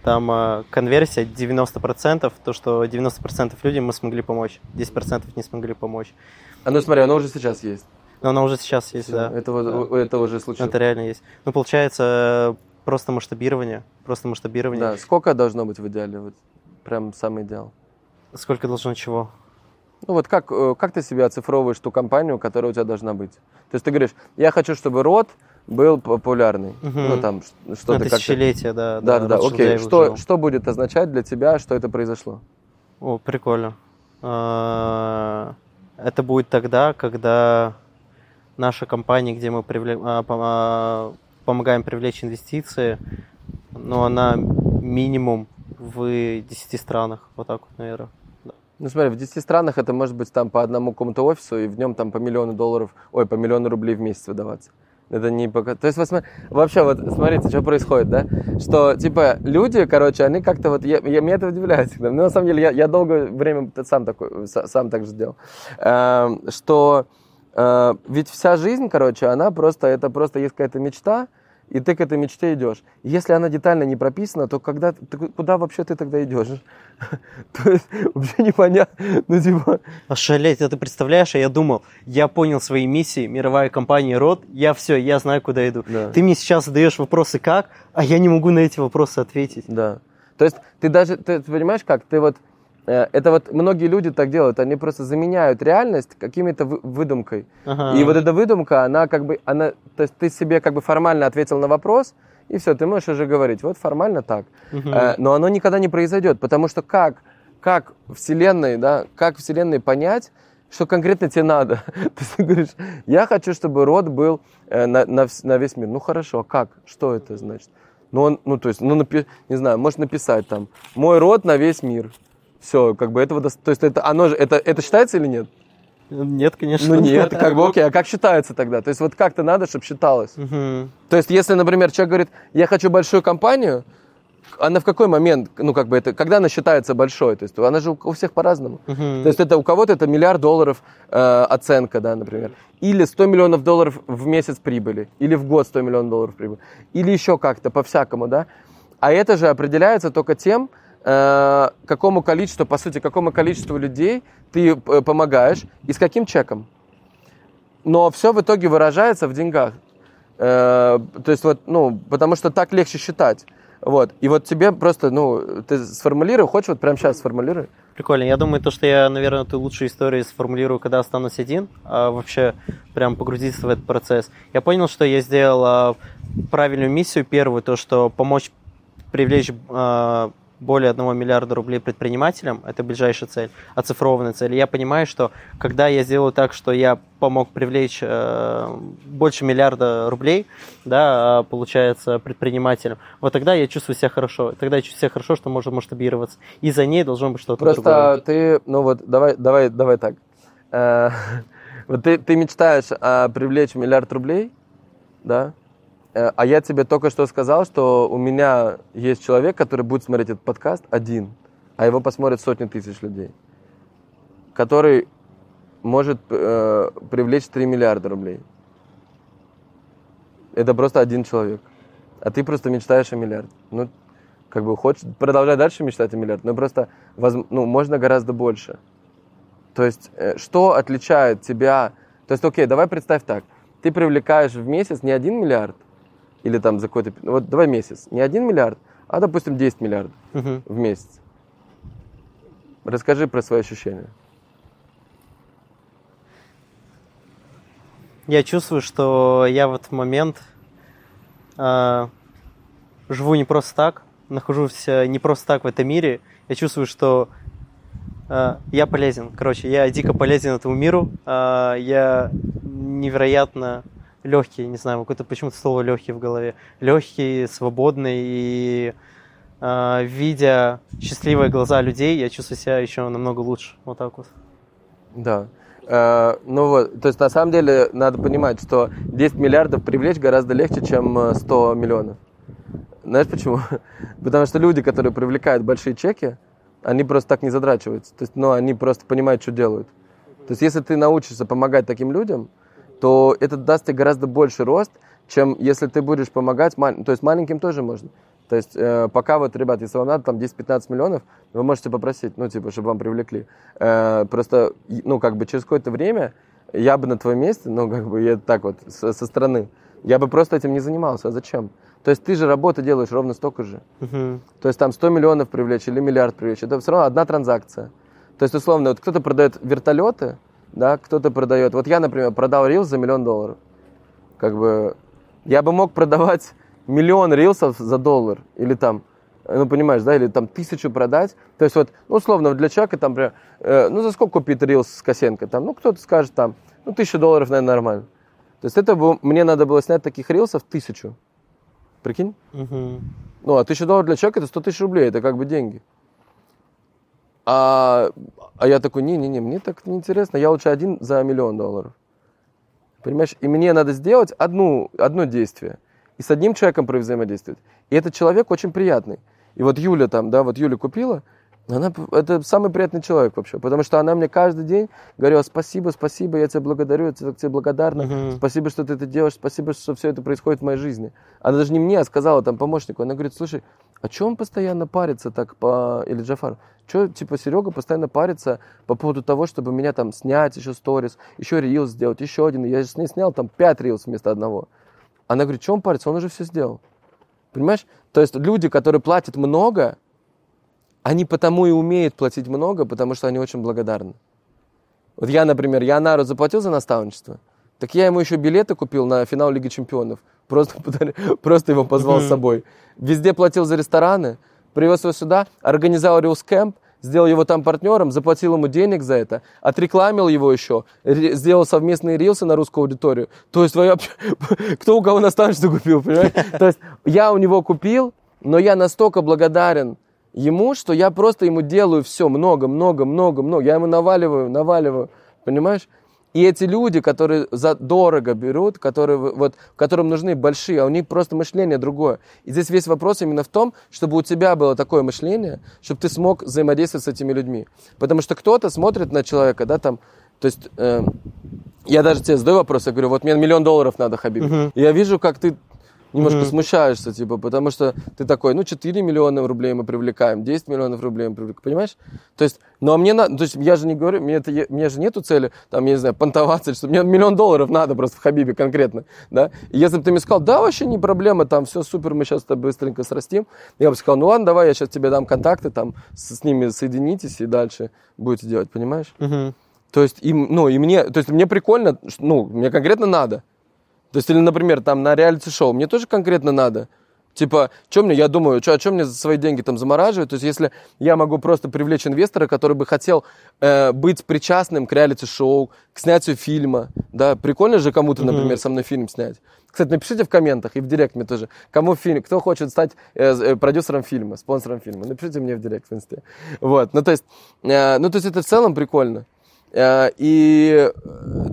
там э, конверсия 90%, то, что 90% людям мы смогли помочь, 10% не смогли помочь. А ну смотри, оно уже сейчас есть. Но оно уже сейчас есть, Все, да. Это, да. это уже случилось. Это реально есть. Ну, получается, просто масштабирование. Просто масштабирование. Да, сколько должно быть в идеале? Вот прям самый идеал. Сколько должно чего? Ну вот как, э, как ты себе оцифровываешь ту компанию, которая у тебя должна быть? То есть ты говоришь, я хочу, чтобы род был популярный. Угу. Ну там что-то как тысячелетие, да. Да, да, да. Окей. Что, что будет означать для тебя, что это произошло? О, прикольно. А, это будет тогда, когда наша компания, где мы привлек, а, а, помогаем привлечь инвестиции, но она минимум в 10 странах. Вот так вот, наверное. Ну смотри, в 10 странах это может быть там по одному какому-то офису, и в нем там по миллиону долларов, ой, по миллиону рублей в месяц выдаваться. Это не пока... То есть, вот, вообще, вот смотрите, что происходит, да? Что, типа, люди, короче, они как-то вот... Я, я, меня это удивляет всегда. Но, на самом деле, я, я долгое время сам, такой, сам так же делал. Э, что э, ведь вся жизнь, короче, она просто... Это просто есть какая-то мечта, и ты к этой мечте идешь. Если она детально не прописана, то когда, ты, куда вообще ты тогда идешь? То есть вообще непонятно. Ну, типа... Ошалеть, а ты представляешь, а я думал, я понял свои миссии, мировая компания РОД, я все, я знаю, куда иду. Да. Ты мне сейчас задаешь вопросы как, а я не могу на эти вопросы ответить. Да. То есть ты даже, ты, ты понимаешь как, ты вот это вот многие люди так делают, они просто заменяют реальность какими-то выдумкой. Ага. И вот эта выдумка, она как бы, она, то есть ты себе как бы формально ответил на вопрос, и все, ты можешь уже говорить, вот формально так. Угу. Но оно никогда не произойдет, потому что как, как Вселенной, да, как Вселенной понять, что конкретно тебе надо. То есть ты говоришь, я хочу, чтобы род был э, на, на, на весь мир. Ну хорошо, а как? Что это значит? Ну, он, ну то есть, ну, напи, не знаю, можешь написать там, мой род на весь мир. Все, как бы этого... То есть это, оно же, это, это считается или нет? Нет, конечно. Ну нет, как бы окей, а как считается тогда? То есть вот как-то надо, чтобы считалось. Угу. То есть если, например, человек говорит, я хочу большую компанию, она в какой момент, ну как бы это, когда она считается большой? То есть она же у, у всех по-разному. Угу. То есть это у кого-то это миллиард долларов э, оценка, да, например. Или 100 миллионов долларов в месяц прибыли. Или в год 100 миллионов долларов прибыли. Или еще как-то, по-всякому, да. А это же определяется только тем, какому количеству, по сути, какому количеству людей ты э, помогаешь и с каким чеком. Но все в итоге выражается в деньгах. Э, то есть вот, ну, потому что так легче считать. Вот. И вот тебе просто, ну, ты сформулируй, хочешь вот прямо сейчас сформулируй? Прикольно. Я думаю, то, что я, наверное, эту лучшую историю сформулирую, когда останусь один, а вообще прям погрузиться в этот процесс. Я понял, что я сделал а, правильную миссию первую, то, что помочь привлечь а, более 1 миллиарда рублей предпринимателям, это ближайшая цель, оцифрованная цель. я понимаю, что когда я сделаю так, что я помог привлечь э, больше миллиарда рублей, да, получается, предпринимателям, вот тогда я чувствую себя хорошо. Тогда я чувствую себя хорошо, что можно масштабироваться. И за ней должно быть что-то Просто другое. ты, ну вот, давай, давай, давай так. Э, вот ты, ты мечтаешь а, привлечь миллиард рублей, да, а я тебе только что сказал, что у меня есть человек, который будет смотреть этот подкаст один, а его посмотрят сотни тысяч людей, который может э, привлечь 3 миллиарда рублей. Это просто один человек. А ты просто мечтаешь о миллиарде. Ну, как бы хочешь продолжать дальше мечтать о миллиарде, но просто ну, можно гораздо больше. То есть, э, что отличает тебя... То есть, окей, давай представь так. Ты привлекаешь в месяц не один миллиард, или там за какой-то... Ну, вот давай месяц. Не 1 миллиард, а, допустим, 10 миллиардов угу. в месяц. Расскажи про свои ощущения. Я чувствую, что я в этот момент э, живу не просто так, нахожусь э, не просто так в этом мире. Я чувствую, что э, я полезен. Короче, я дико полезен этому миру. Э, я невероятно легкий, не знаю, какое-то почему-то слово легкий в голове. Легкий, свободный и э, видя счастливые глаза людей, я чувствую себя еще намного лучше. Вот так вот. Да. Э, ну вот, то есть на самом деле надо понимать, что 10 миллиардов привлечь гораздо легче, чем 100 э, миллионов. Знаешь почему? Потому что люди, которые привлекают большие чеки, они просто так не задрачиваются. То есть, ну, они просто понимают, что делают. То есть, если ты научишься помогать таким людям, то это даст тебе гораздо больше рост, чем если ты будешь помогать, то есть маленьким тоже можно. То есть э, пока вот, ребят, если вам надо там 10-15 миллионов, вы можете попросить, ну, типа, чтобы вам привлекли. Э, просто, ну, как бы через какое-то время я бы на твоем месте, ну, как бы, я так вот, со, со стороны, я бы просто этим не занимался. А зачем? То есть ты же работу делаешь ровно столько же. Uh-huh. То есть там 100 миллионов привлечь или миллиард привлечь, это все равно одна транзакция. То есть, условно, вот кто-то продает вертолеты, да, кто-то продает. Вот я, например, продал рилс за миллион долларов. Как бы я бы мог продавать миллион рилсов за доллар или там ну, понимаешь, да, или там тысячу продать. То есть вот, ну, условно, для человека там, например, э, ну, за сколько купить рилс с Косенко? Там, ну, кто-то скажет там, ну, тысячу долларов, наверное, нормально. То есть это было, мне надо было снять таких рилсов тысячу. Прикинь? Угу. Ну, а тысяча долларов для человека это 100 тысяч рублей, это как бы деньги. А, а я такой, не-не-не, мне так неинтересно, я лучше один за миллион долларов. Понимаешь? И мне надо сделать одну, одно действие. И с одним человеком взаимодействовать. И этот человек очень приятный. И вот Юля там, да, вот Юля купила, она, это самый приятный человек вообще, потому что она мне каждый день говорила, спасибо, спасибо, я тебя благодарю, я тебе, тебе благодарна, uh-huh. спасибо, что ты это делаешь, спасибо, что все это происходит в моей жизни. Она даже не мне, а сказала там помощнику, она говорит, слушай, а что он постоянно парится так по... Или Джафар, что, типа, Серега постоянно парится по поводу того, чтобы меня там снять еще сторис, еще рилс сделать, еще один. Я с ней снял там пять рилс вместо одного. Она говорит, что он парится, он уже все сделал. Понимаешь? То есть люди, которые платят много, они потому и умеют платить много, потому что они очень благодарны. Вот я, например, я Нару заплатил за наставничество, так я ему еще билеты купил на финал Лиги Чемпионов. Просто, просто его позвал с собой. Везде платил за рестораны, привез его сюда, организовал Рилс Кэмп, сделал его там партнером, заплатил ему денег за это, отрекламил его еще, сделал совместные рилсы на русскую аудиторию. То есть, кто у кого наставничество купил, понимаешь? То есть, я у него купил, но я настолько благодарен ему, что я просто ему делаю все много, много, много, много. Я ему наваливаю, наваливаю, понимаешь? И эти люди, которые за дорого берут, которые, вот, которым нужны большие, а у них просто мышление другое. И здесь весь вопрос именно в том, чтобы у тебя было такое мышление, чтобы ты смог взаимодействовать с этими людьми. Потому что кто-то смотрит на человека, да, там, то есть, э, я даже тебе задаю вопрос, я говорю, вот мне миллион долларов надо, Хабиб. Uh-huh. И я вижу, как ты немножко mm-hmm. смущаешься, типа, потому что ты такой, ну, 4 миллиона рублей мы привлекаем, 10 миллионов рублей мы привлекаем, понимаешь? То есть, ну, а мне надо, то есть, я же не говорю, мне, это, мне же нету цели, там, я не знаю, понтоваться, что мне миллион долларов надо просто в Хабибе конкретно, да? И если бы ты мне сказал, да, вообще не проблема, там, все супер, мы сейчас это быстренько срастим, я бы сказал, ну, ладно, давай, я сейчас тебе дам контакты, там, с, с ними соединитесь и дальше будете делать, понимаешь? Mm-hmm. То есть, им, ну, и мне, то есть, мне прикольно, ну, мне конкретно надо, то есть, или, например, там на реалити-шоу, мне тоже конкретно надо. Типа, что мне, я думаю, что, о чем мне за свои деньги там замораживать? То есть, если я могу просто привлечь инвестора, который бы хотел э, быть причастным к реалити-шоу, к снятию фильма, да, прикольно же кому-то, например, со мной фильм снять. Кстати, напишите в комментах и в директ мне тоже, кому фильм, кто хочет стать э, э, продюсером фильма, спонсором фильма. Напишите мне в директ в инсте. Вот, ну то есть, э, ну то есть это в целом прикольно. Э, и,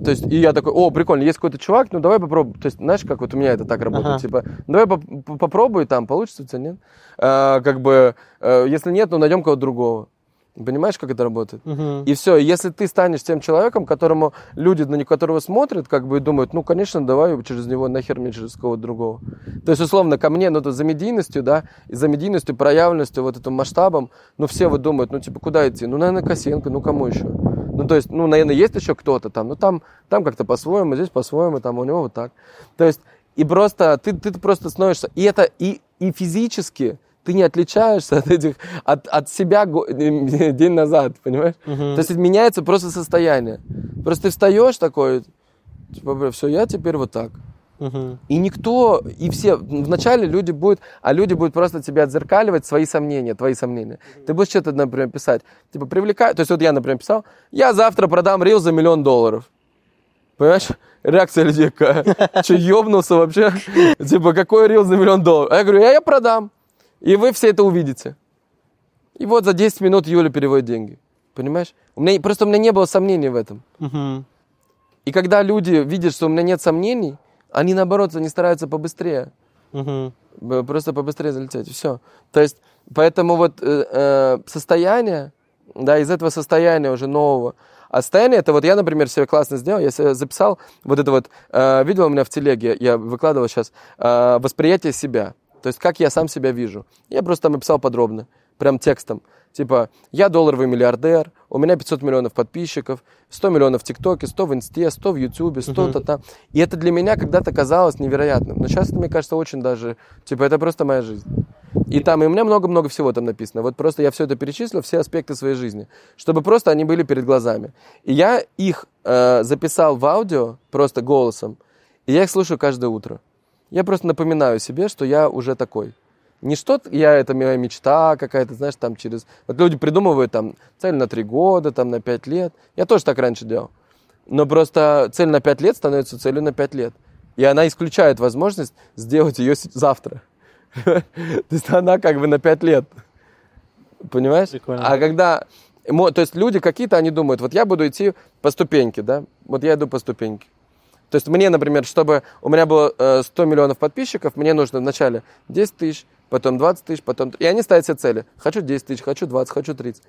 то есть, и я такой, о, прикольно, есть какой-то чувак, ну давай попробуем. То есть, знаешь, как вот у меня это так работает, ага. типа, давай поп попробуй, там, получится у тебя, нет? А, как бы, э, если нет, ну найдем кого-то другого. Понимаешь, как это работает? Uh-huh. И все, если ты станешь тем человеком, которому люди, на которого смотрят, как бы и думают, ну, конечно, давай через него нахер мне через кого-то другого. То есть, условно, ко мне, ну, то за медийностью, да, и за медийностью, проявленностью, вот этим масштабом, ну, все вот думают, ну, типа, куда идти? Ну, наверное, Косенко, ну, кому еще? Ну, то есть, ну, наверное, есть еще кто-то там, но там, там как-то по-своему, здесь по-своему, там у него вот так. То есть, и просто, ты, ты просто становишься, и это и, и физически, ты не отличаешься от этих, от, от себя день назад, понимаешь? Угу. То есть меняется просто состояние. Просто ты встаешь такой, типа, все, я теперь вот так. Угу. И никто, и все, вначале люди будут, а люди будут просто тебя отзеркаливать свои сомнения, твои сомнения. Угу. Ты будешь что-то, например, писать, типа, привлекай, то есть вот я, например, писал, я завтра продам рил за миллион долларов. Понимаешь? Реакция людей какая. Че, ёбнулся вообще? Типа, какой рил за миллион долларов? А я говорю, я, я продам. И вы все это увидите. И вот за 10 минут Юля переводит деньги. Понимаешь? У меня, просто у меня не было сомнений в этом. Угу. И когда люди видят, что у меня нет сомнений, они наоборот, они стараются побыстрее. Угу. Просто побыстрее залететь. Все. То есть, поэтому вот э, э, состояние, да, из этого состояния уже нового, а состояние это вот я, например, себе классно сделал, я себе записал вот это вот, э, видел у меня в телеге, я выкладывал сейчас, э, восприятие себя. То есть, как я сам себя вижу. Я просто там описал подробно, прям текстом. Типа, я долларовый миллиардер, у меня 500 миллионов подписчиков, 100 миллионов в ТикТоке, 100 в Инсте, 100 в Ютубе, 100-то там. И это для меня когда-то казалось невероятным. Но сейчас это, мне кажется, очень даже... Типа, это просто моя жизнь. И там, и у меня много-много всего там написано. Вот просто я все это перечислил, все аспекты своей жизни, чтобы просто они были перед глазами. И я их э, записал в аудио, просто голосом, и я их слушаю каждое утро. Я просто напоминаю себе, что я уже такой. Не что я, это моя мечта какая-то, знаешь, там через... Вот люди придумывают там цель на три года, там на пять лет. Я тоже так раньше делал. Но просто цель на пять лет становится целью на пять лет. И она исключает возможность сделать ее завтра. То есть она как бы на пять лет. Понимаешь? Прикольно. А когда... То есть люди какие-то, они думают, вот я буду идти по ступеньке, да? Вот я иду по ступеньке. То есть мне, например, чтобы у меня было 100 миллионов подписчиков, мне нужно вначале 10 тысяч, потом 20 тысяч, потом... И они ставят себе цели. Хочу 10 тысяч, хочу 20, хочу 30.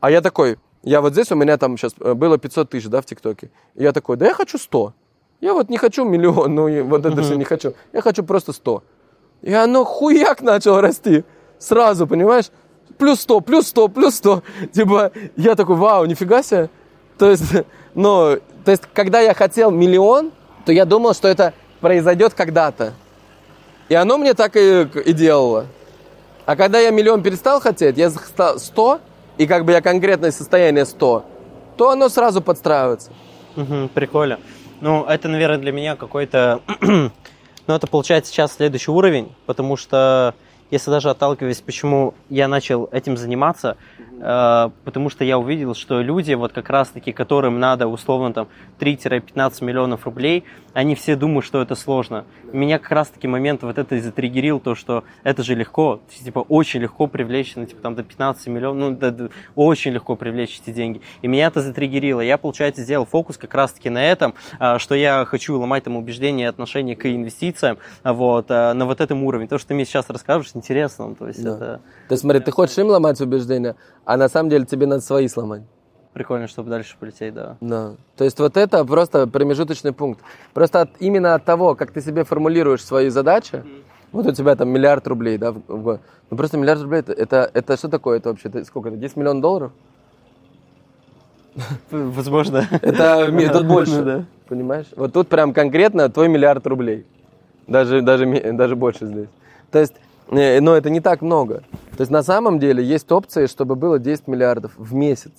А я такой, я вот здесь у меня там сейчас э, было 500 тысяч, да, в ТикТоке. И я такой, да я хочу 100. Я вот не хочу миллион, ну и вот это все не хочу. Я хочу просто 100. И оно хуяк начало расти. Сразу, понимаешь? Плюс 100, плюс 100, плюс 100. Типа, я такой, вау, нифига себе. То есть, ну, то есть, когда я хотел миллион, то я думал, что это произойдет когда-то. И оно мне так и, и делало. А когда я миллион перестал хотеть, я стал 100, и как бы я конкретное состояние 100, то оно сразу подстраивается. Угу, прикольно. Ну, это, наверное, для меня какой-то... ну, это получается сейчас следующий уровень, потому что если даже отталкиваясь, почему я начал этим заниматься, э, потому что я увидел, что люди, вот как раз-таки, которым надо условно там 3-15 миллионов рублей, они все думают, что это сложно. Меня как раз-таки момент вот это и затриггерил, то, что это же легко, типа очень легко привлечь, ну, типа там до 15 миллионов, ну, да, да, очень легко привлечь эти деньги. И меня это затриггерило. Я, получается, сделал фокус как раз-таки на этом, э, что я хочу ломать там убеждения и отношения к инвестициям, вот, э, на вот этом уровне. То, что ты мне сейчас расскажешь, интересно. То есть, да. это... То есть, смотри, ты хочешь им ломать убеждения, а на самом деле тебе надо свои сломать. Прикольно, чтобы дальше полететь, да. Да. То есть вот это просто промежуточный пункт. Просто от, именно от того, как ты себе формулируешь свои задачи, mm-hmm. вот у тебя там миллиард рублей, да, в, в, ну просто миллиард рублей, это, это, это что такое? Это вообще, это сколько? Это 10 миллионов долларов? Возможно. Это, это больше, да. понимаешь? Вот тут прям конкретно твой миллиард рублей. Даже, даже, даже больше здесь. То есть но это не так много. То есть на самом деле есть опции, чтобы было 10 миллиардов в месяц,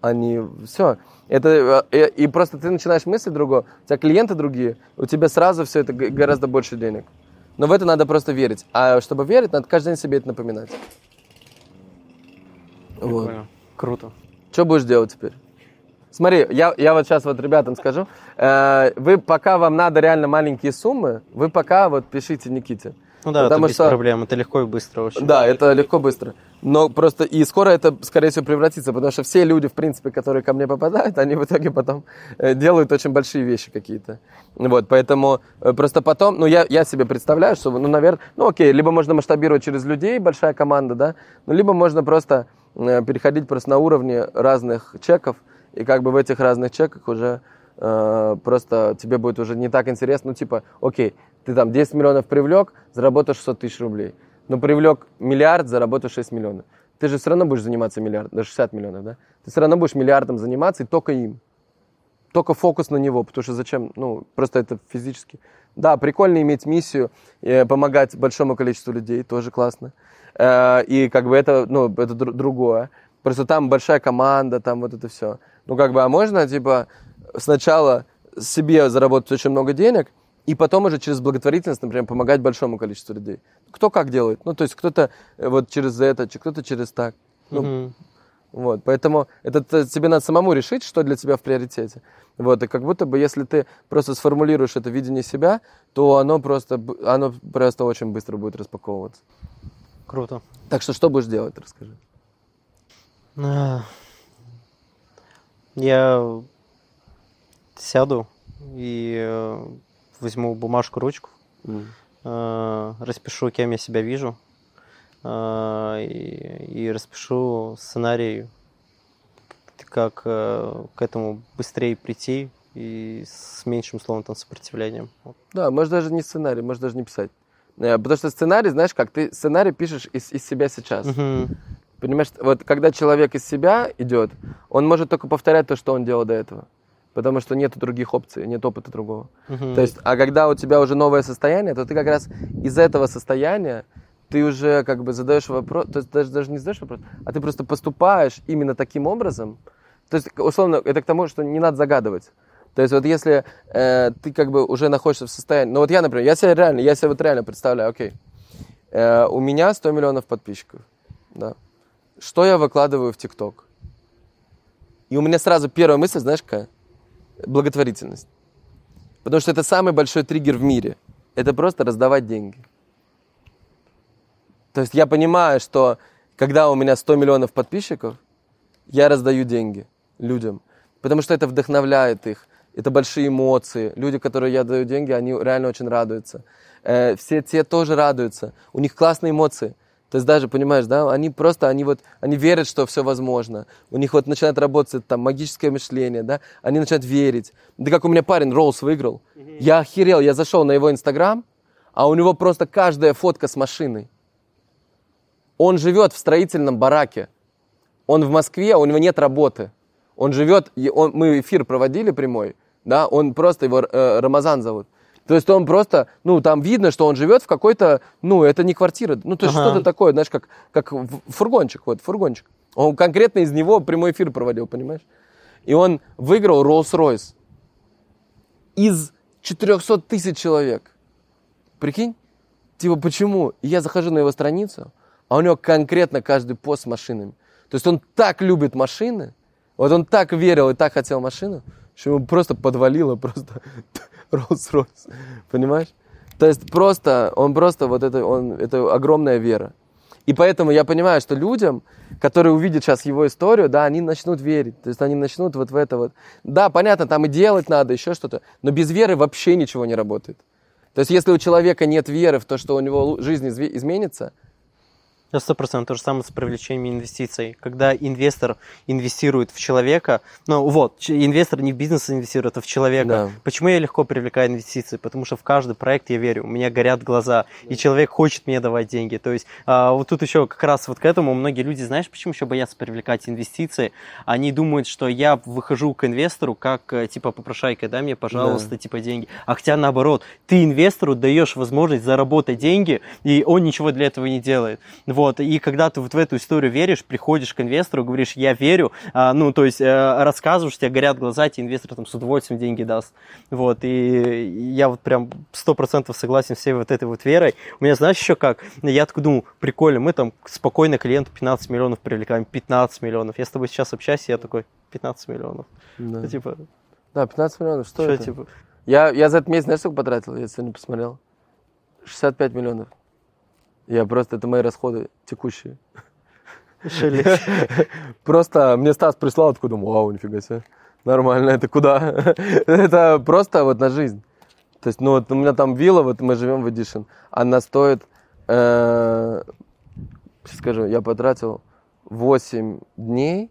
а не все. Это, э, и просто ты начинаешь мыслить другого, у тебя клиенты другие, у тебя сразу все это гораздо больше денег. Но в это надо просто верить. А чтобы верить, надо каждый день себе это напоминать. Вот. Круто. Что будешь делать теперь? Смотри, я, я вот сейчас вот ребятам скажу. Э, вы пока вам надо реально маленькие суммы, вы пока вот пишите Никите. Ну да, Потому это без что... проблем, это легко и быстро очень. Да, это легко и быстро. Но просто и скоро это, скорее всего, превратится, потому что все люди, в принципе, которые ко мне попадают, они в итоге потом э, делают очень большие вещи какие-то. Вот, поэтому э, просто потом, ну, я, я себе представляю, что, ну, наверное, ну, окей, либо можно масштабировать через людей, большая команда, да, ну, либо можно просто э, переходить просто на уровне разных чеков, и как бы в этих разных чеках уже просто тебе будет уже не так интересно, ну, типа, окей, ты там 10 миллионов привлек, заработаешь 600 тысяч рублей. Но привлек миллиард, заработаешь 6 миллионов. Ты же все равно будешь заниматься миллиардом, даже 60 миллионов, да? Ты все равно будешь миллиардом заниматься и только им. Только фокус на него, потому что зачем, ну, просто это физически. Да, прикольно иметь миссию, э, помогать большому количеству людей, тоже классно. Э, и как бы это, ну, это другое. Просто там большая команда, там вот это все. Ну, как бы, а можно, типа, сначала себе заработать очень много денег, и потом уже через благотворительность, например, помогать большому количеству людей. Кто как делает? Ну, то есть кто-то э, вот через это, кто-то через так. Ну, угу. Вот, поэтому это тебе надо самому решить, что для тебя в приоритете. Вот, и как будто бы, если ты просто сформулируешь это видение себя, то оно просто, оно просто очень быстро будет распаковываться. Круто. Так что что будешь делать, расскажи. А, я сяду и э, возьму бумажку, ручку, mm. э, распишу, кем я себя вижу, э, и, и распишу сценарий, как э, к этому быстрее прийти и с меньшим словом там сопротивлением. Да, может даже не сценарий, может даже не писать. Э, потому что сценарий, знаешь, как ты сценарий пишешь из, из себя сейчас. Угу. Понимаешь, вот когда человек из себя идет, он может только повторять то, что он делал до этого потому что нет других опций, нет опыта другого. Uh-huh. То есть, а когда у тебя уже новое состояние, то ты как раз из этого состояния ты уже как бы задаешь вопрос, то есть даже, даже не задаешь вопрос, а ты просто поступаешь именно таким образом. То есть, условно, это к тому, что не надо загадывать. То есть вот если э, ты как бы уже находишься в состоянии, ну вот я, например, я себе реально, я себе вот реально представляю, окей, Э, у меня 100 миллионов подписчиков. Да. Что я выкладываю в ТикТок? И у меня сразу первая мысль, знаешь, какая? Благотворительность. Потому что это самый большой триггер в мире. Это просто раздавать деньги. То есть я понимаю, что когда у меня 100 миллионов подписчиков, я раздаю деньги людям. Потому что это вдохновляет их. Это большие эмоции. Люди, которые я даю деньги, они реально очень радуются. Э, все те тоже радуются. У них классные эмоции. То есть даже, понимаешь, да, они просто, они вот, они верят, что все возможно. У них вот начинает работать там магическое мышление, да, они начинают верить. Да как у меня парень Роллс выиграл. Mm-hmm. Я охерел, я зашел на его Инстаграм, а у него просто каждая фотка с машиной. Он живет в строительном бараке. Он в Москве, а у него нет работы. Он живет, он, мы эфир проводили прямой, да, он просто, его э, Рамазан зовут. То есть он просто, ну, там видно, что он живет в какой-то, ну, это не квартира, ну, то есть ага. что-то такое, знаешь, как, как фургончик, вот, фургончик. Он конкретно из него прямой эфир проводил, понимаешь? И он выиграл Rolls-Royce из 400 тысяч человек. Прикинь? Типа, почему? И я захожу на его страницу, а у него конкретно каждый пост с машинами. То есть он так любит машины, вот он так верил и так хотел машину, что ему просто подвалило просто Rolls-Royce. Понимаешь? То есть просто, он просто вот это, он, это огромная вера. И поэтому я понимаю, что людям, которые увидят сейчас его историю, да, они начнут верить. То есть они начнут вот в это вот. Да, понятно, там и делать надо, еще что-то. Но без веры вообще ничего не работает. То есть если у человека нет веры в то, что у него жизнь изменится, Сто процентов то же самое с привлечением инвестиций. Когда инвестор инвестирует в человека, ну вот, инвестор не в бизнес инвестирует, а в человека. Да. Почему я легко привлекаю инвестиции? Потому что в каждый проект я верю, у меня горят глаза, и человек хочет мне давать деньги. То есть а, вот тут еще как раз вот к этому многие люди, знаешь, почему еще боятся привлекать инвестиции? Они думают, что я выхожу к инвестору как э, типа попрошайка, дай мне, пожалуйста, да. типа деньги. А хотя наоборот, ты инвестору даешь возможность заработать деньги, и он ничего для этого не делает. Вот вот, и когда ты вот в эту историю веришь, приходишь к инвестору, говоришь, я верю, а, ну, то есть а, рассказываешь, тебе горят глаза, тебе инвестор там с удовольствием деньги даст. Вот, и я вот прям сто процентов согласен с всей вот этой вот верой. У меня, знаешь, еще как? Я такой думаю, прикольно, мы там спокойно клиенту 15 миллионов привлекаем, 15 миллионов. Я с тобой сейчас общаюсь, я такой, 15 миллионов. Да. Ну, типа... Да, 15 миллионов, что, что это? Типа... Я, я за этот месяц, знаешь, сколько потратил? Я сегодня посмотрел. 65 миллионов. Я просто, это мои расходы текущие. Просто мне Стас прислал, откуда думаю, вау, нифига себе. Нормально, это куда? это просто вот на жизнь. То есть, ну вот у меня там вилла, вот мы живем в Эдишн, она стоит, э, скажу, я потратил 8 дней,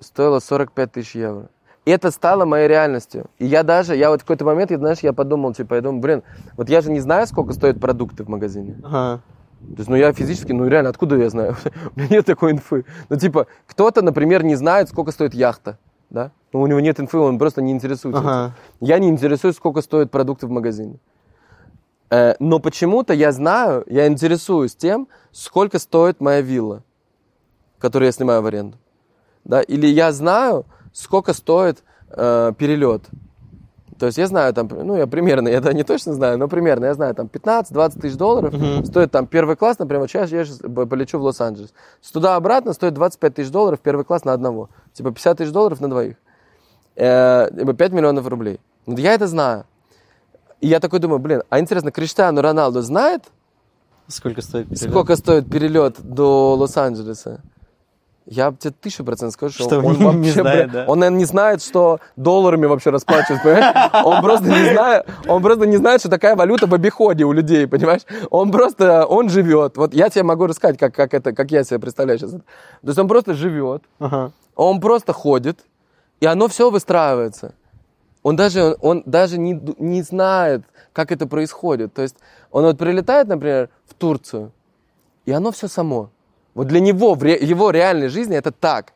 стоило 45 тысяч евро. И это стало моей реальностью. И я даже, я вот в какой-то момент, я, знаешь, я подумал, типа, я думаю, блин, вот я же не знаю, сколько стоят продукты в магазине. Ага. То есть, ну, я физически, ну, реально, откуда я знаю? У меня нет такой инфы. Ну, типа, кто-то, например, не знает, сколько стоит яхта, да? Ну, у него нет инфы, он просто не интересуется. Ага. Я не интересуюсь, сколько стоят продукты в магазине. Э, но почему-то я знаю, я интересуюсь тем, сколько стоит моя вилла, которую я снимаю в аренду. Да? Или я знаю, сколько стоит э, перелет то есть я знаю там, ну я примерно, я это не точно знаю, но примерно я знаю там 15-20 тысяч долларов uh-huh. стоит там первый класс, например, сейчас я сейчас полечу в Лос-Анджелес. Туда-обратно стоит 25 тысяч долларов первый класс на одного. Типа 50 тысяч долларов на двоих. Э, 5 миллионов рублей. Вот я это знаю. И я такой думаю, блин, а интересно, Криштиану Роналду знает, Сколько стоит перелет? Сколько стоит перелет до Лос-Анджелеса? Я тебе тысячу процентов скажу, что, что он, вообще, не знает, да? он, наверное, не знает, что долларами вообще расплачиваются, понимаешь? Он просто не знает, он просто не знает, что такая валюта в обиходе у людей, понимаешь? Он просто, он живет. Вот я тебе могу рассказать, как, как это, как я себе представляю сейчас. То есть он просто живет, ага. он просто ходит, и оно все выстраивается. Он даже, он даже не, не знает, как это происходит. То есть он вот прилетает, например, в Турцию, и оно все само. Вот для него, в ре, его реальной жизни это так.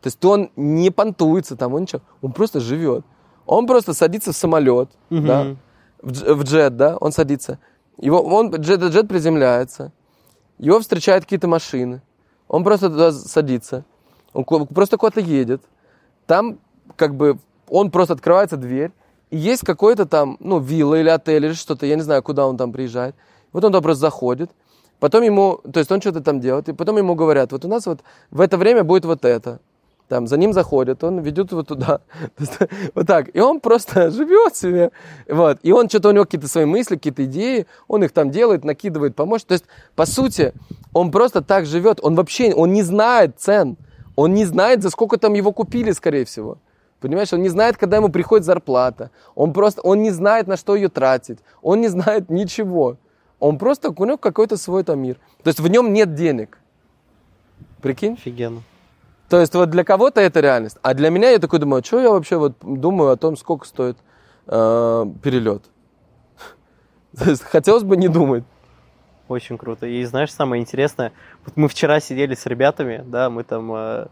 То есть он не понтуется там, он ничего, он просто живет. Он просто садится в самолет, угу. да, в, в джет, да, он садится. Его, он, джет, джет приземляется, его встречают какие-то машины, он просто туда садится, он просто куда-то едет. Там как бы он просто открывается дверь, и есть какой-то там, ну, вилла или отель или что-то, я не знаю, куда он там приезжает. Вот он туда просто заходит, Потом ему, то есть он что-то там делает, и потом ему говорят, вот у нас вот в это время будет вот это. Там за ним заходят, он ведет его туда. вот так. И он просто живет себе. Вот. И он что-то у него какие-то свои мысли, какие-то идеи, он их там делает, накидывает, поможет. То есть, по сути, он просто так живет. Он вообще, он не знает цен. Он не знает, за сколько там его купили, скорее всего. Понимаешь, он не знает, когда ему приходит зарплата. Он просто, он не знает, на что ее тратить. Он не знает ничего. Он просто, него какой-то свой там мир. То есть в нем нет денег. Прикинь? Офигенно. То есть вот для кого-то это реальность. А для меня я такой думаю, что я вообще вот думаю о том, сколько стоит э, перелет. То есть хотелось бы не думать. Очень круто. И знаешь, самое интересное, вот мы вчера сидели с ребятами, да, мы там, э,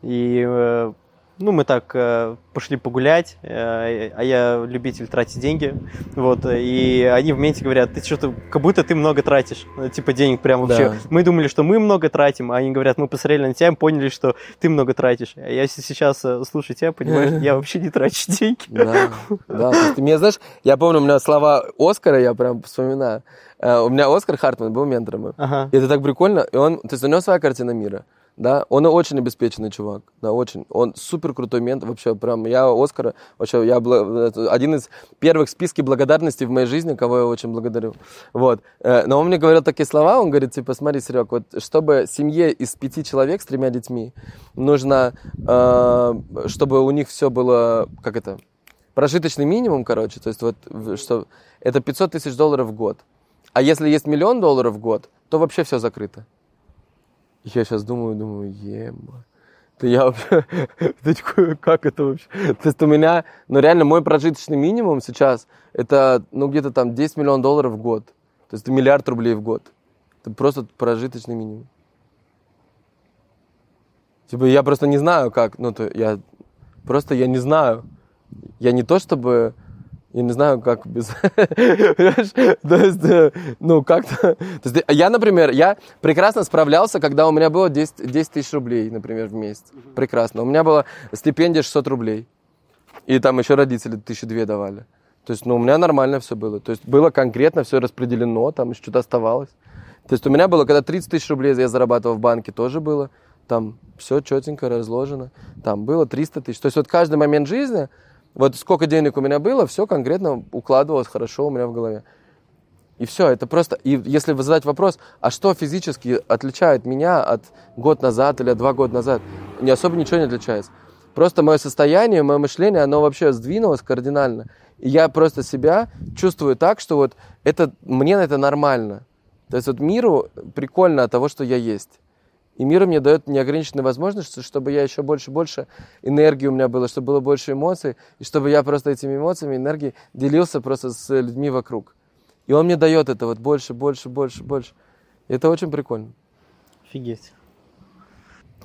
и э, ну, мы так э, пошли погулять, э, а я любитель тратить деньги, вот, и они в моменте говорят, ты что-то, как будто ты много тратишь, ну, типа денег прям вообще. Да. Мы думали, что мы много тратим, а они говорят, мы посмотрели на тебя и поняли, что ты много тратишь. А я сейчас э, слушаю тебя, понимаешь, я вообще не трачу деньги. Да, да, ты мне знаешь, я помню, у меня слова Оскара, я прям вспоминаю. У меня Оскар Хартман был ментором. Ага. И это так прикольно. И он, то есть у него своя картина мира да, он очень обеспеченный чувак, да, очень. Он супер крутой мент, вообще, прям, я Оскара, вообще, я один из первых в списке благодарности в моей жизни, кого я очень благодарю, вот. Э, но он мне говорил такие слова, он говорит, типа, смотри, Серег, вот, чтобы семье из пяти человек с тремя детьми, нужно, э, чтобы у них все было, как это, прожиточный минимум, короче, то есть вот, что это 500 тысяч долларов в год. А если есть миллион долларов в год, то вообще все закрыто. Я сейчас думаю, думаю, ема. Да я вообще, как это вообще? То есть у меня, ну реально мой прожиточный минимум сейчас, это ну где-то там 10 миллионов долларов в год. То есть это миллиард рублей в год. Это просто прожиточный минимум. Типа я просто не знаю как, ну то я просто я не знаю. Я не то чтобы я не знаю, как без... То есть, э, ну, как-то... Я, например, я прекрасно справлялся, когда у меня было 10, 10 тысяч рублей, например, в месяц. Прекрасно. У меня была стипендия 600 рублей. И там еще родители тысячи две давали. То есть, ну, у меня нормально все было. То есть, было конкретно все распределено, там еще что-то оставалось. То есть, у меня было, когда 30 тысяч рублей я зарабатывал в банке, тоже было. Там все четенько разложено. Там было 300 тысяч. То есть, вот каждый момент жизни вот сколько денег у меня было, все конкретно укладывалось хорошо у меня в голове. И все, это просто... И если вы задать вопрос, а что физически отличает меня от год назад или два года назад, не особо ничего не отличается. Просто мое состояние, мое мышление, оно вообще сдвинулось кардинально. И я просто себя чувствую так, что вот это, мне это нормально. То есть вот миру прикольно от того, что я есть. И мир мне дает неограниченные возможности, чтобы я еще больше и больше энергии у меня было, чтобы было больше эмоций, и чтобы я просто этими эмоциями, энергией делился просто с людьми вокруг. И он мне дает это вот больше, больше, больше, больше. И это очень прикольно. Офигеть.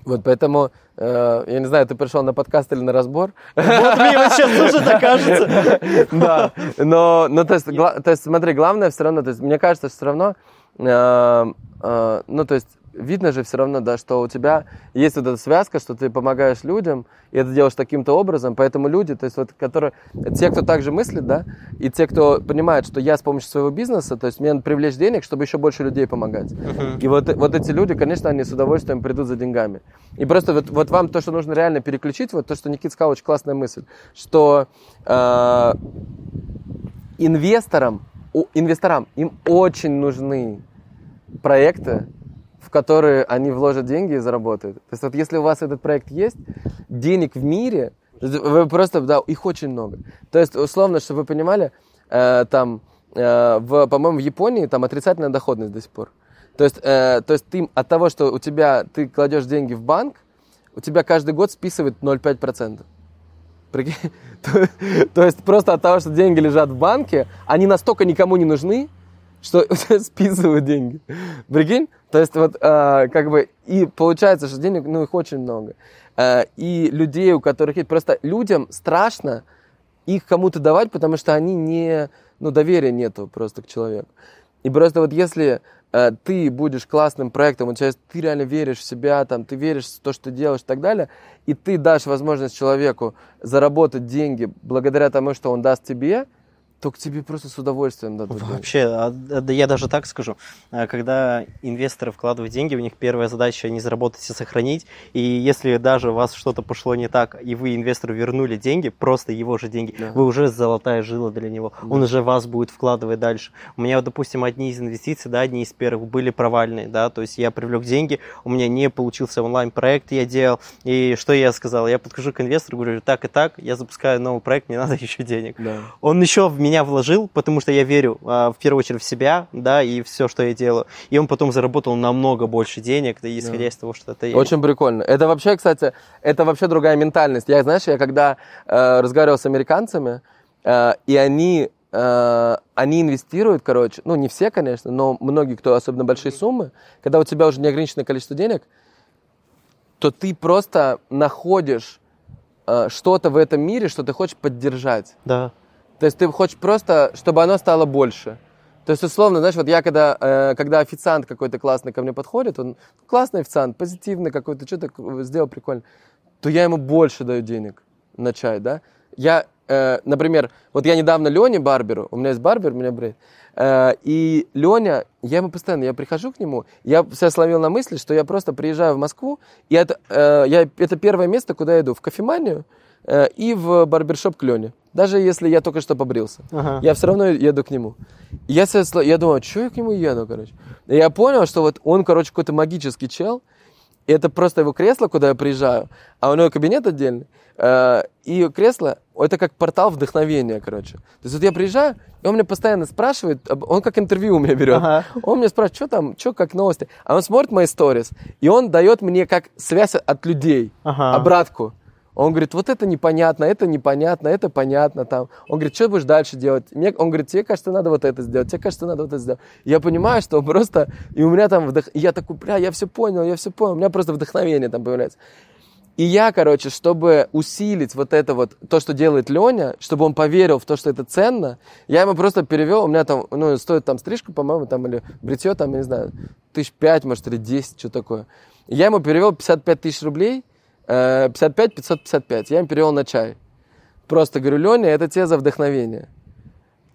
Вот поэтому, э, я не знаю, ты пришел на подкаст или на разбор. Вот мне вот сейчас тоже так кажется. Да, но, но то, есть, гла, то есть, смотри, главное все равно, то есть, мне кажется, все равно, э, э, ну, то есть, видно же все равно, да, что у тебя есть вот эта связка, что ты помогаешь людям, и это делаешь таким-то образом, поэтому люди, то есть вот, которые, те, кто также мыслит, да, и те, кто понимает, что я с помощью своего бизнеса, то есть мне надо привлечь денег, чтобы еще больше людей помогать. Uh-huh. И вот, вот эти люди, конечно, они с удовольствием придут за деньгами. И просто вот, вот вам то, что нужно реально переключить, вот то, что Никит сказал, очень классная мысль, что э, инвесторам, инвесторам им очень нужны проекты, которые они вложат деньги и заработают. То есть вот если у вас этот проект есть, денег в мире, вы просто, да, их очень много. То есть, условно, чтобы вы понимали, э, там, э, в, по-моему, в Японии там отрицательная доходность до сих пор. То есть, э, то есть ты от того, что у тебя, ты кладешь деньги в банк, у тебя каждый год списывает 0,5%. Прикинь? То, то есть просто от того, что деньги лежат в банке, они настолько никому не нужны, что списывают деньги. Прикинь? То есть вот э, как бы и получается, что денег, ну их очень много. Э, и людей, у которых есть, просто людям страшно их кому-то давать, потому что они не, ну доверия нету просто к человеку. И просто вот если э, ты будешь классным проектом, вот сейчас ты реально веришь в себя, там, ты веришь в то, что ты делаешь и так далее, и ты дашь возможность человеку заработать деньги благодаря тому, что он даст тебе, то к тебе просто с удовольствием дадут. Вообще, а, да я даже так скажу, а, когда инвесторы вкладывают деньги, у них первая задача не заработать и сохранить, и если даже у вас что-то пошло не так, и вы инвестору вернули деньги, просто его же деньги, да. вы уже золотая жила для него, да. он уже вас будет вкладывать дальше. У меня, допустим, одни из инвестиций, да, одни из первых были провальные, да, то есть я привлек деньги, у меня не получился онлайн-проект, я делал, и что я сказал? Я подхожу к инвестору, говорю, так и так, я запускаю новый проект, мне надо еще денег. Да. Он еще в меня вложил, потому что я верю а, в первую очередь в себя, да, и все, что я делаю. И он потом заработал намного больше денег, да, исходя да. из того, что это. Очень прикольно. Это вообще, кстати, это вообще другая ментальность. Я, знаешь, я когда э, разговаривал с американцами, э, и они э, они инвестируют, короче, ну не все, конечно, но многие, кто особенно большие суммы, когда у тебя уже неограниченное количество денег, то ты просто находишь э, что-то в этом мире, что ты хочешь поддержать. Да. То есть ты хочешь просто, чтобы оно стало больше. То есть, условно, знаешь, вот я когда, э, когда официант какой-то классный ко мне подходит, он классный официант, позитивный какой-то, что-то сделал прикольно, то я ему больше даю денег на чай, да. Я, э, например, вот я недавно Лене Барберу, у меня есть барбер, у меня брейд, э, и Леня, я ему постоянно, я прихожу к нему, я себя словил на мысли, что я просто приезжаю в Москву, и это, э, я, это первое место, куда я иду, в кофеманию э, и в барбершоп к Лене. Даже если я только что побрился. Ага. Я все равно еду к нему. Я, я думаю, что я к нему еду, короче. И я понял, что вот он, короче, какой-то магический чел. И это просто его кресло, куда я приезжаю. А у него кабинет отдельный. Э, и кресло, это как портал вдохновения, короче. То есть вот я приезжаю, и он меня постоянно спрашивает, он как интервью у меня берет. Ага. Он меня спрашивает, что там, что как новости. А он смотрит мои сторис, и он дает мне как связь от людей, ага. обратку. Он говорит, вот это непонятно, это непонятно, это понятно там. Он говорит, что будешь дальше делать? Мне, он говорит, тебе кажется, надо вот это сделать, тебе кажется, надо вот это сделать. Я понимаю, что просто, и у меня там, вдох... я такой, бля, я все понял, я все понял, у меня просто вдохновение там появляется. И я, короче, чтобы усилить вот это вот, то, что делает Леня, чтобы он поверил в то, что это ценно, я ему просто перевел, у меня там, ну, стоит там стрижка, по-моему, там, или бритье, там, я не знаю, тысяч пять, может, или десять, что такое. я ему перевел 55 тысяч рублей, 55 555. Я им перевел на чай. Просто говорю, Леня, это тебе за вдохновение.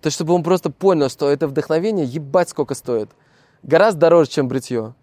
То есть, чтобы он просто понял, что это вдохновение, ебать, сколько стоит. Гораздо дороже, чем бритье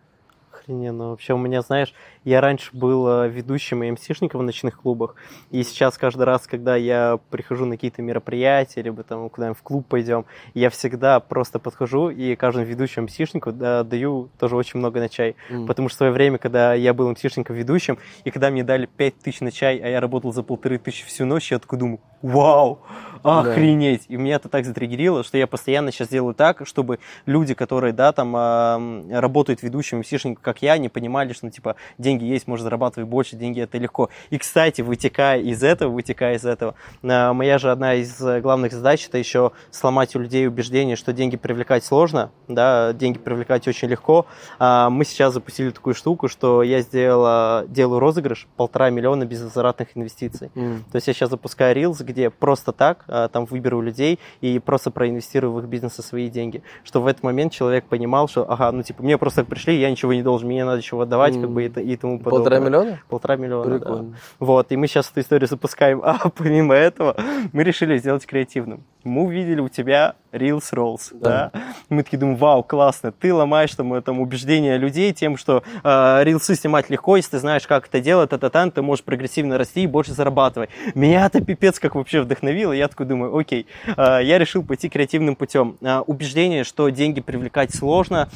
охрененно. Вообще у меня, знаешь, я раньше был э, ведущим и МСишником в ночных клубах, и сейчас каждый раз, когда я прихожу на какие-то мероприятия, либо там куда-нибудь в клуб пойдем, я всегда просто подхожу и каждому ведущему МСишнику да, даю тоже очень много на чай. Mm. Потому что в свое время, когда я был МСишником ведущим, и когда мне дали 5 тысяч на чай, а я работал за полторы тысячи всю ночь, я такой думаю, вау, охренеть. Да. И меня это так затриггерило, что я постоянно сейчас делаю так, чтобы люди, которые, да, там работают ведущим МСишником, как я, не понимали, что, ну, типа, деньги есть, можно зарабатывать больше, деньги это легко. И, кстати, вытекая из этого, вытекая из этого, э, моя же одна из главных задач, это еще сломать у людей убеждение, что деньги привлекать сложно, да, деньги привлекать очень легко. Э, мы сейчас запустили такую штуку, что я сделал, делаю розыгрыш полтора миллиона безвозвратных инвестиций. Mm. То есть я сейчас запускаю Reels, где просто так, э, там выберу людей и просто проинвестирую в их бизнес свои деньги. Что в этот момент человек понимал, что, ага, ну, типа, мне просто пришли, я ничего не должен мне надо еще отдавать, mm. как бы, и, и тому подобное. Полтора миллиона? Полтора миллиона, Прикольно. да. Вот, и мы сейчас эту историю запускаем, а помимо этого мы решили сделать креативным. Мы увидели у тебя Reels Rolls, да. да? Мы такие думаем, вау, классно, ты ломаешь там, там убеждения людей тем, что э, рилсы снимать легко, если ты знаешь, как это делать, та та ты можешь прогрессивно расти и больше зарабатывать. Меня это пипец как вообще вдохновило, я такой думаю, окей, э, я решил пойти креативным путем. Э, убеждение, что деньги привлекать сложно,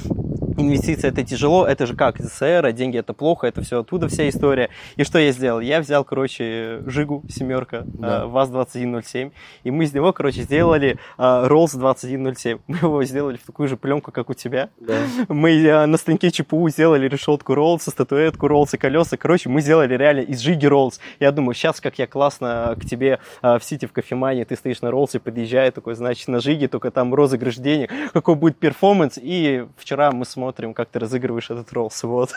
инвестиции это тяжело, это же как СССР, а деньги это плохо, это все оттуда вся история. И что я сделал? Я взял, короче, Жигу семерка, да. ВАЗ-2107, и мы из него, короче, сделали Rolls 2107. Мы его сделали в такую же пленку, как у тебя. Да. Мы на станке ЧПУ сделали решетку Rolls, статуэтку Rolls и колеса. Короче, мы сделали реально из Жиги Rolls. Я думаю, сейчас как я классно к тебе в Сити в Кофемании, ты стоишь на Rolls и подъезжай, такой, значит, на Жиге, только там розыгрыш денег, какой будет перформанс. И вчера мы смотрим посмотрим, как ты разыгрываешь этот Rolls, вот.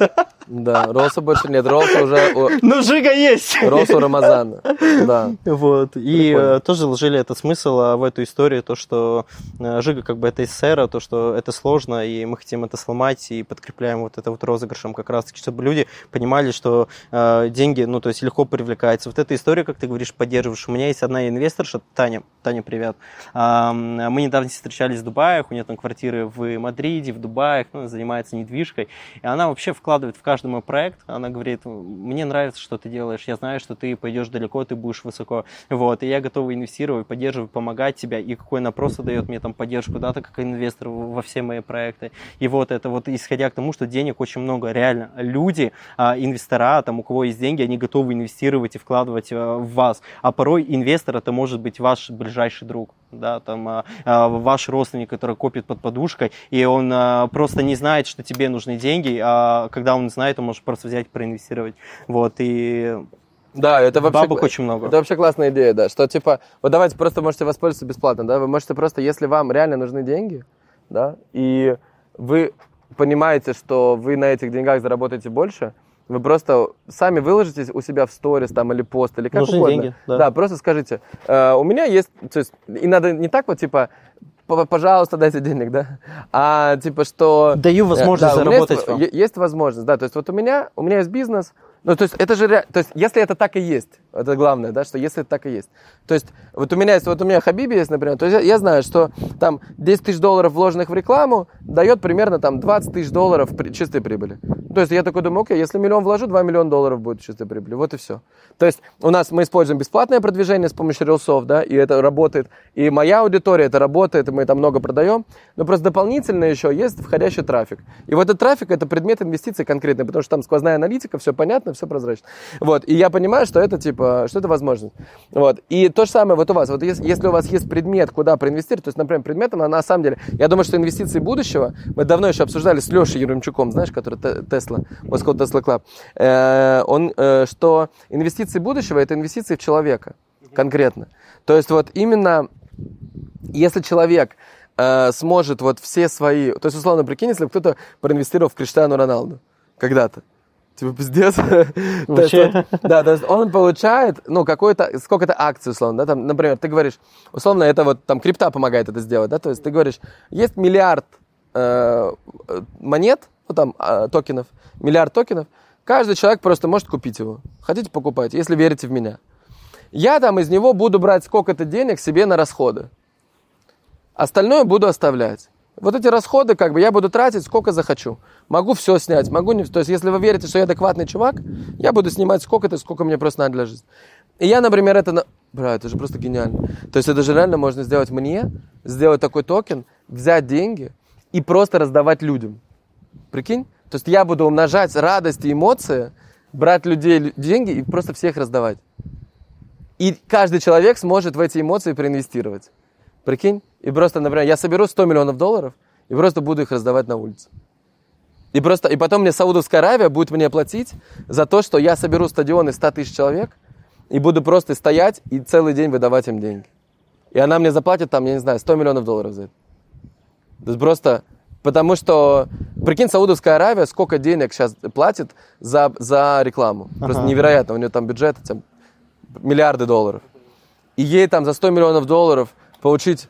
Да, Роллса больше нет, Роллса уже... Ну, Жига есть! Роллс у Рамазана, да. Вот, и Прикольно. тоже вложили этот смысл в эту историю, то, что Жига как бы это эсера, то, что это сложно, и мы хотим это сломать, и подкрепляем вот это вот розыгрышем как раз-таки, чтобы люди понимали, что деньги, ну, то есть легко привлекаются. Вот эта история, как ты говоришь, поддерживаешь. У меня есть одна инвесторша, Таня, Таня, привет. Мы недавно встречались в Дубае, у нее там квартиры в Мадриде, в Дубае, ну, занимается недвижкой, и она вообще вкладывает в каждый мой проект, она говорит, мне нравится, что ты делаешь, я знаю, что ты пойдешь далеко, ты будешь высоко, вот, и я готова инвестировать, поддерживать, помогать тебя, и какой она просто дает мне там поддержку, да, так как инвестор во все мои проекты, и вот это вот, исходя к тому, что денег очень много, реально, люди, а, инвестора, там, у кого есть деньги, они готовы инвестировать и вкладывать а, в вас, а порой инвестор это может быть ваш ближайший друг, да, там, а, ваш родственник, который копит под подушкой, и он просто не знает, что тебе нужны деньги, а когда он знает, он может просто взять, проинвестировать. Вот, и да, это вообще... Бабок очень много. Это вообще классная идея, да, что типа, вот давайте просто можете воспользоваться бесплатно, да, вы можете просто, если вам реально нужны деньги, да, и вы понимаете, что вы на этих деньгах заработаете больше, вы просто сами выложите у себя в сторис там или пост, или как Нужны угодно. деньги, да. да, просто скажите, э, у меня есть, то есть, и надо не так вот, типа, пожалуйста, дайте денег, да, а типа что... Даю возможность да, заработать есть, вам. есть возможность, да, то есть вот у меня, у меня есть бизнес, ну, то есть это же, то есть если это так и есть, это главное, да, что если это так и есть. То есть вот у меня есть, вот у меня Хабиби есть, например, то есть я, я знаю, что там 10 тысяч долларов вложенных в рекламу дает примерно там 20 тысяч долларов при, чистой прибыли. То есть я такой думаю, окей, если миллион вложу, 2 миллиона долларов будет чистой прибыли. Вот и все. То есть у нас мы используем бесплатное продвижение с помощью рилсов, да, и это работает. И моя аудитория, это работает, и мы там много продаем. Но просто дополнительно еще есть входящий трафик. И вот этот трафик это предмет инвестиций конкретный, потому что там сквозная аналитика, все понятно, все прозрачно. Вот. И я понимаю, что это типа, что это возможность. Вот. И то же самое вот у вас. Вот если, если у вас есть предмет, куда проинвестировать, то есть, например, предметом, на, самом деле, я думаю, что инвестиции будущего, мы давно еще обсуждали с Лешей Еремчуком, знаешь, который Тесла, Moscow Tesla Club, он, э, что инвестиции будущего это инвестиции в человека конкретно. То есть вот именно если человек э, сможет вот все свои... То есть, условно, прикинь, если кто-то проинвестировал в Криштиану Роналду когда-то. Типа, пиздец. Вообще? Да, то есть он получает, ну, какой-то, сколько-то акций, условно, да, там, например, ты говоришь, условно, это вот, там, крипта помогает это сделать, да, то есть ты говоришь, есть миллиард э, монет, ну, там, э, токенов, миллиард токенов, каждый человек просто может купить его. Хотите, покупать, если верите в меня. Я там из него буду брать сколько-то денег себе на расходы. Остальное буду оставлять. Вот эти расходы, как бы, я буду тратить сколько захочу. Могу все снять, могу не... То есть, если вы верите, что я адекватный чувак, я буду снимать сколько-то, сколько мне просто надо для жизни. И я, например, это... Бля, это же просто гениально. То есть, это же реально можно сделать мне, сделать такой токен, взять деньги и просто раздавать людям. Прикинь? То есть, я буду умножать радость и эмоции, брать людей деньги и просто всех раздавать. И каждый человек сможет в эти эмоции проинвестировать. Прикинь? И просто, например, я соберу 100 миллионов долларов и просто буду их раздавать на улице. И просто, и потом мне Саудовская Аравия будет мне платить за то, что я соберу стадион из 100 тысяч человек и буду просто стоять и целый день выдавать им деньги. И она мне заплатит там, я не знаю, 100 миллионов долларов за это. То есть просто, потому что, прикинь, Саудовская Аравия сколько денег сейчас платит за, за рекламу. Просто ага. невероятно, у нее там бюджет там, миллиарды долларов. И ей там за 100 миллионов долларов получить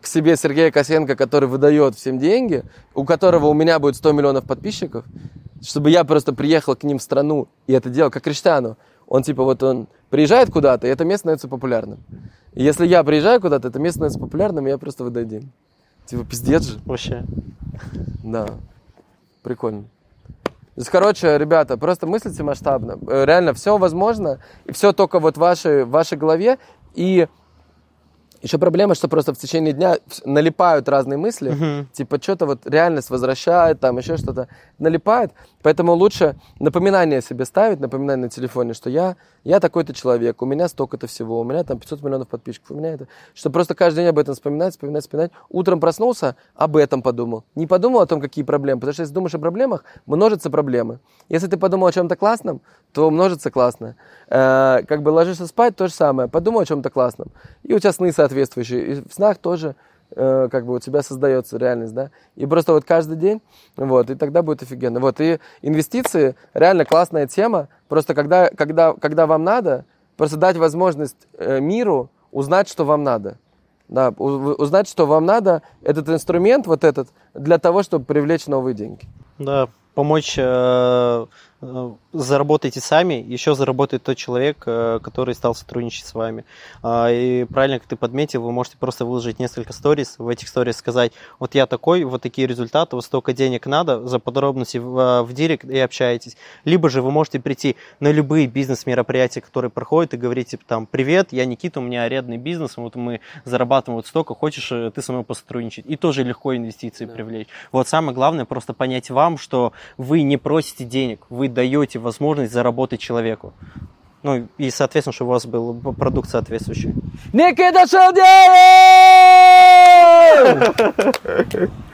к себе Сергея Косенко, который выдает всем деньги, у которого у меня будет 100 миллионов подписчиков, чтобы я просто приехал к ним в страну и это делал, как Криштиану. Он типа вот он приезжает куда-то, и это место становится популярным. И если я приезжаю куда-то, это место становится популярным, и я просто выдаю деньги. Типа пиздец же. Вообще. Да. Прикольно. То есть, короче, ребята, просто мыслите масштабно. Э, реально, все возможно, и все только вот в вашей, в вашей голове. И еще проблема, что просто в течение дня налипают разные мысли, uh-huh. типа что-то вот реальность возвращает, там еще что-то налипает, поэтому лучше напоминание себе ставить, напоминание на телефоне, что я, я такой-то человек, у меня столько-то всего, у меня там 500 миллионов подписчиков, у меня это, что просто каждый день об этом вспоминать, вспоминать, вспоминать. Утром проснулся, об этом подумал. Не подумал о том, какие проблемы, потому что если думаешь о проблемах, множатся проблемы. Если ты подумал о чем-то классном, то множится классно. Э, как бы ложишься спать, то же самое. Подумай о чем-то классном. И у тебя сны соответствующие. И в снах тоже э, как бы у тебя создается реальность, да, и просто вот каждый день, вот, и тогда будет офигенно. Вот, и инвестиции, реально классная тема, просто когда, когда, когда вам надо, просто дать возможность э, миру узнать, что вам надо. Да, узнать, что вам надо, этот инструмент, вот этот, для того, чтобы привлечь новые деньги. Да, помочь э, заработайте сами, еще заработает тот человек, э, который стал сотрудничать с вами. А, и правильно, как ты подметил, вы можете просто выложить несколько сториз, в этих сторис сказать, вот я такой, вот такие результаты, вот столько денег надо, за подробности в, э, в директ и общаетесь. Либо же вы можете прийти на любые бизнес-мероприятия, которые проходят, и говорить, типа, там, привет, я Никита, у меня арендный бизнес, вот мы зарабатываем вот столько, хочешь ты со мной посотрудничать? И тоже легко инвестиции да. привлечь. Вот самое главное просто понять вам, что вы не просите денег, вы даете возможность заработать человеку. Ну и, соответственно, чтобы у вас был продукт соответствующий. Никита Шелдеев!